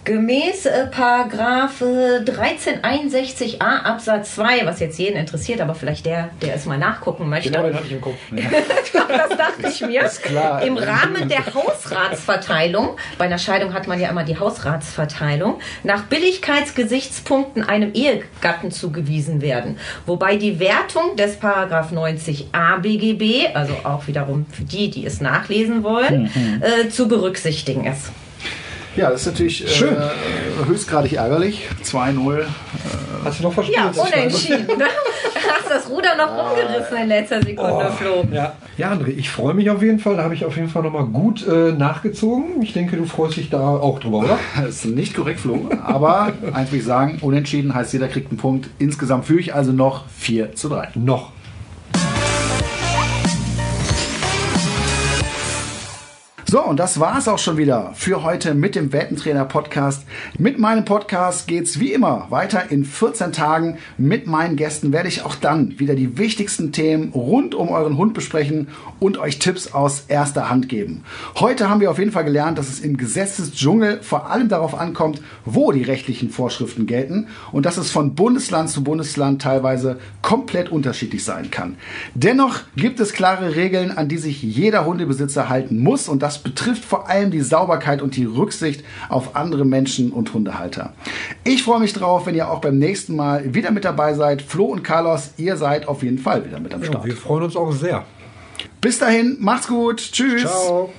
gemäß äh, Paragraph äh, 1361a Absatz 2, was jetzt jeden interessiert, aber vielleicht der, der es mal nachgucken möchte, Genau, hatte ich im Kopf. das dachte ich mir. Ist klar. Im Rahmen der Hausratsverteilung, bei einer Scheidung hat man ja immer die Hausratsverteilung, nach Billigkeitsgesichtspunkten einem Ehegatten zugewiesen werden. Wobei die Wertung des Paragraph 90a BGB, also auch wiederum für die, die es nachlesen wollen, äh, zu berücksichtigen ist. Ja, das ist natürlich Schön. Äh, höchstgradig ärgerlich. 2-0. Hast du noch verspielt? Ja, unentschieden. ne? Hast das Ruder noch rumgerissen in letzter Sekunde, Flo. Ja, ja André, ich freue mich auf jeden Fall. Da habe ich auf jeden Fall nochmal gut äh, nachgezogen. Ich denke, du freust dich da auch drüber, oder? Das ist nicht korrekt, Flo. Aber eins will ich sagen, unentschieden heißt, jeder kriegt einen Punkt. Insgesamt führe ich also noch 4 zu 3. Noch. So, und das war's auch schon wieder für heute mit dem Weltentrainer Podcast. Mit meinem Podcast geht's wie immer weiter in 14 Tagen. Mit meinen Gästen werde ich auch dann wieder die wichtigsten Themen rund um euren Hund besprechen und euch Tipps aus erster Hand geben. Heute haben wir auf jeden Fall gelernt, dass es im Gesetzesdschungel vor allem darauf ankommt, wo die rechtlichen Vorschriften gelten und dass es von Bundesland zu Bundesland teilweise komplett unterschiedlich sein kann. Dennoch gibt es klare Regeln, an die sich jeder Hundebesitzer halten muss und das das betrifft vor allem die Sauberkeit und die Rücksicht auf andere Menschen und Hundehalter. Ich freue mich drauf, wenn ihr auch beim nächsten Mal wieder mit dabei seid. Flo und Carlos, ihr seid auf jeden Fall wieder mit am Ja, Start. wir freuen uns auch sehr. Bis dahin, macht's gut. Tschüss. Ciao.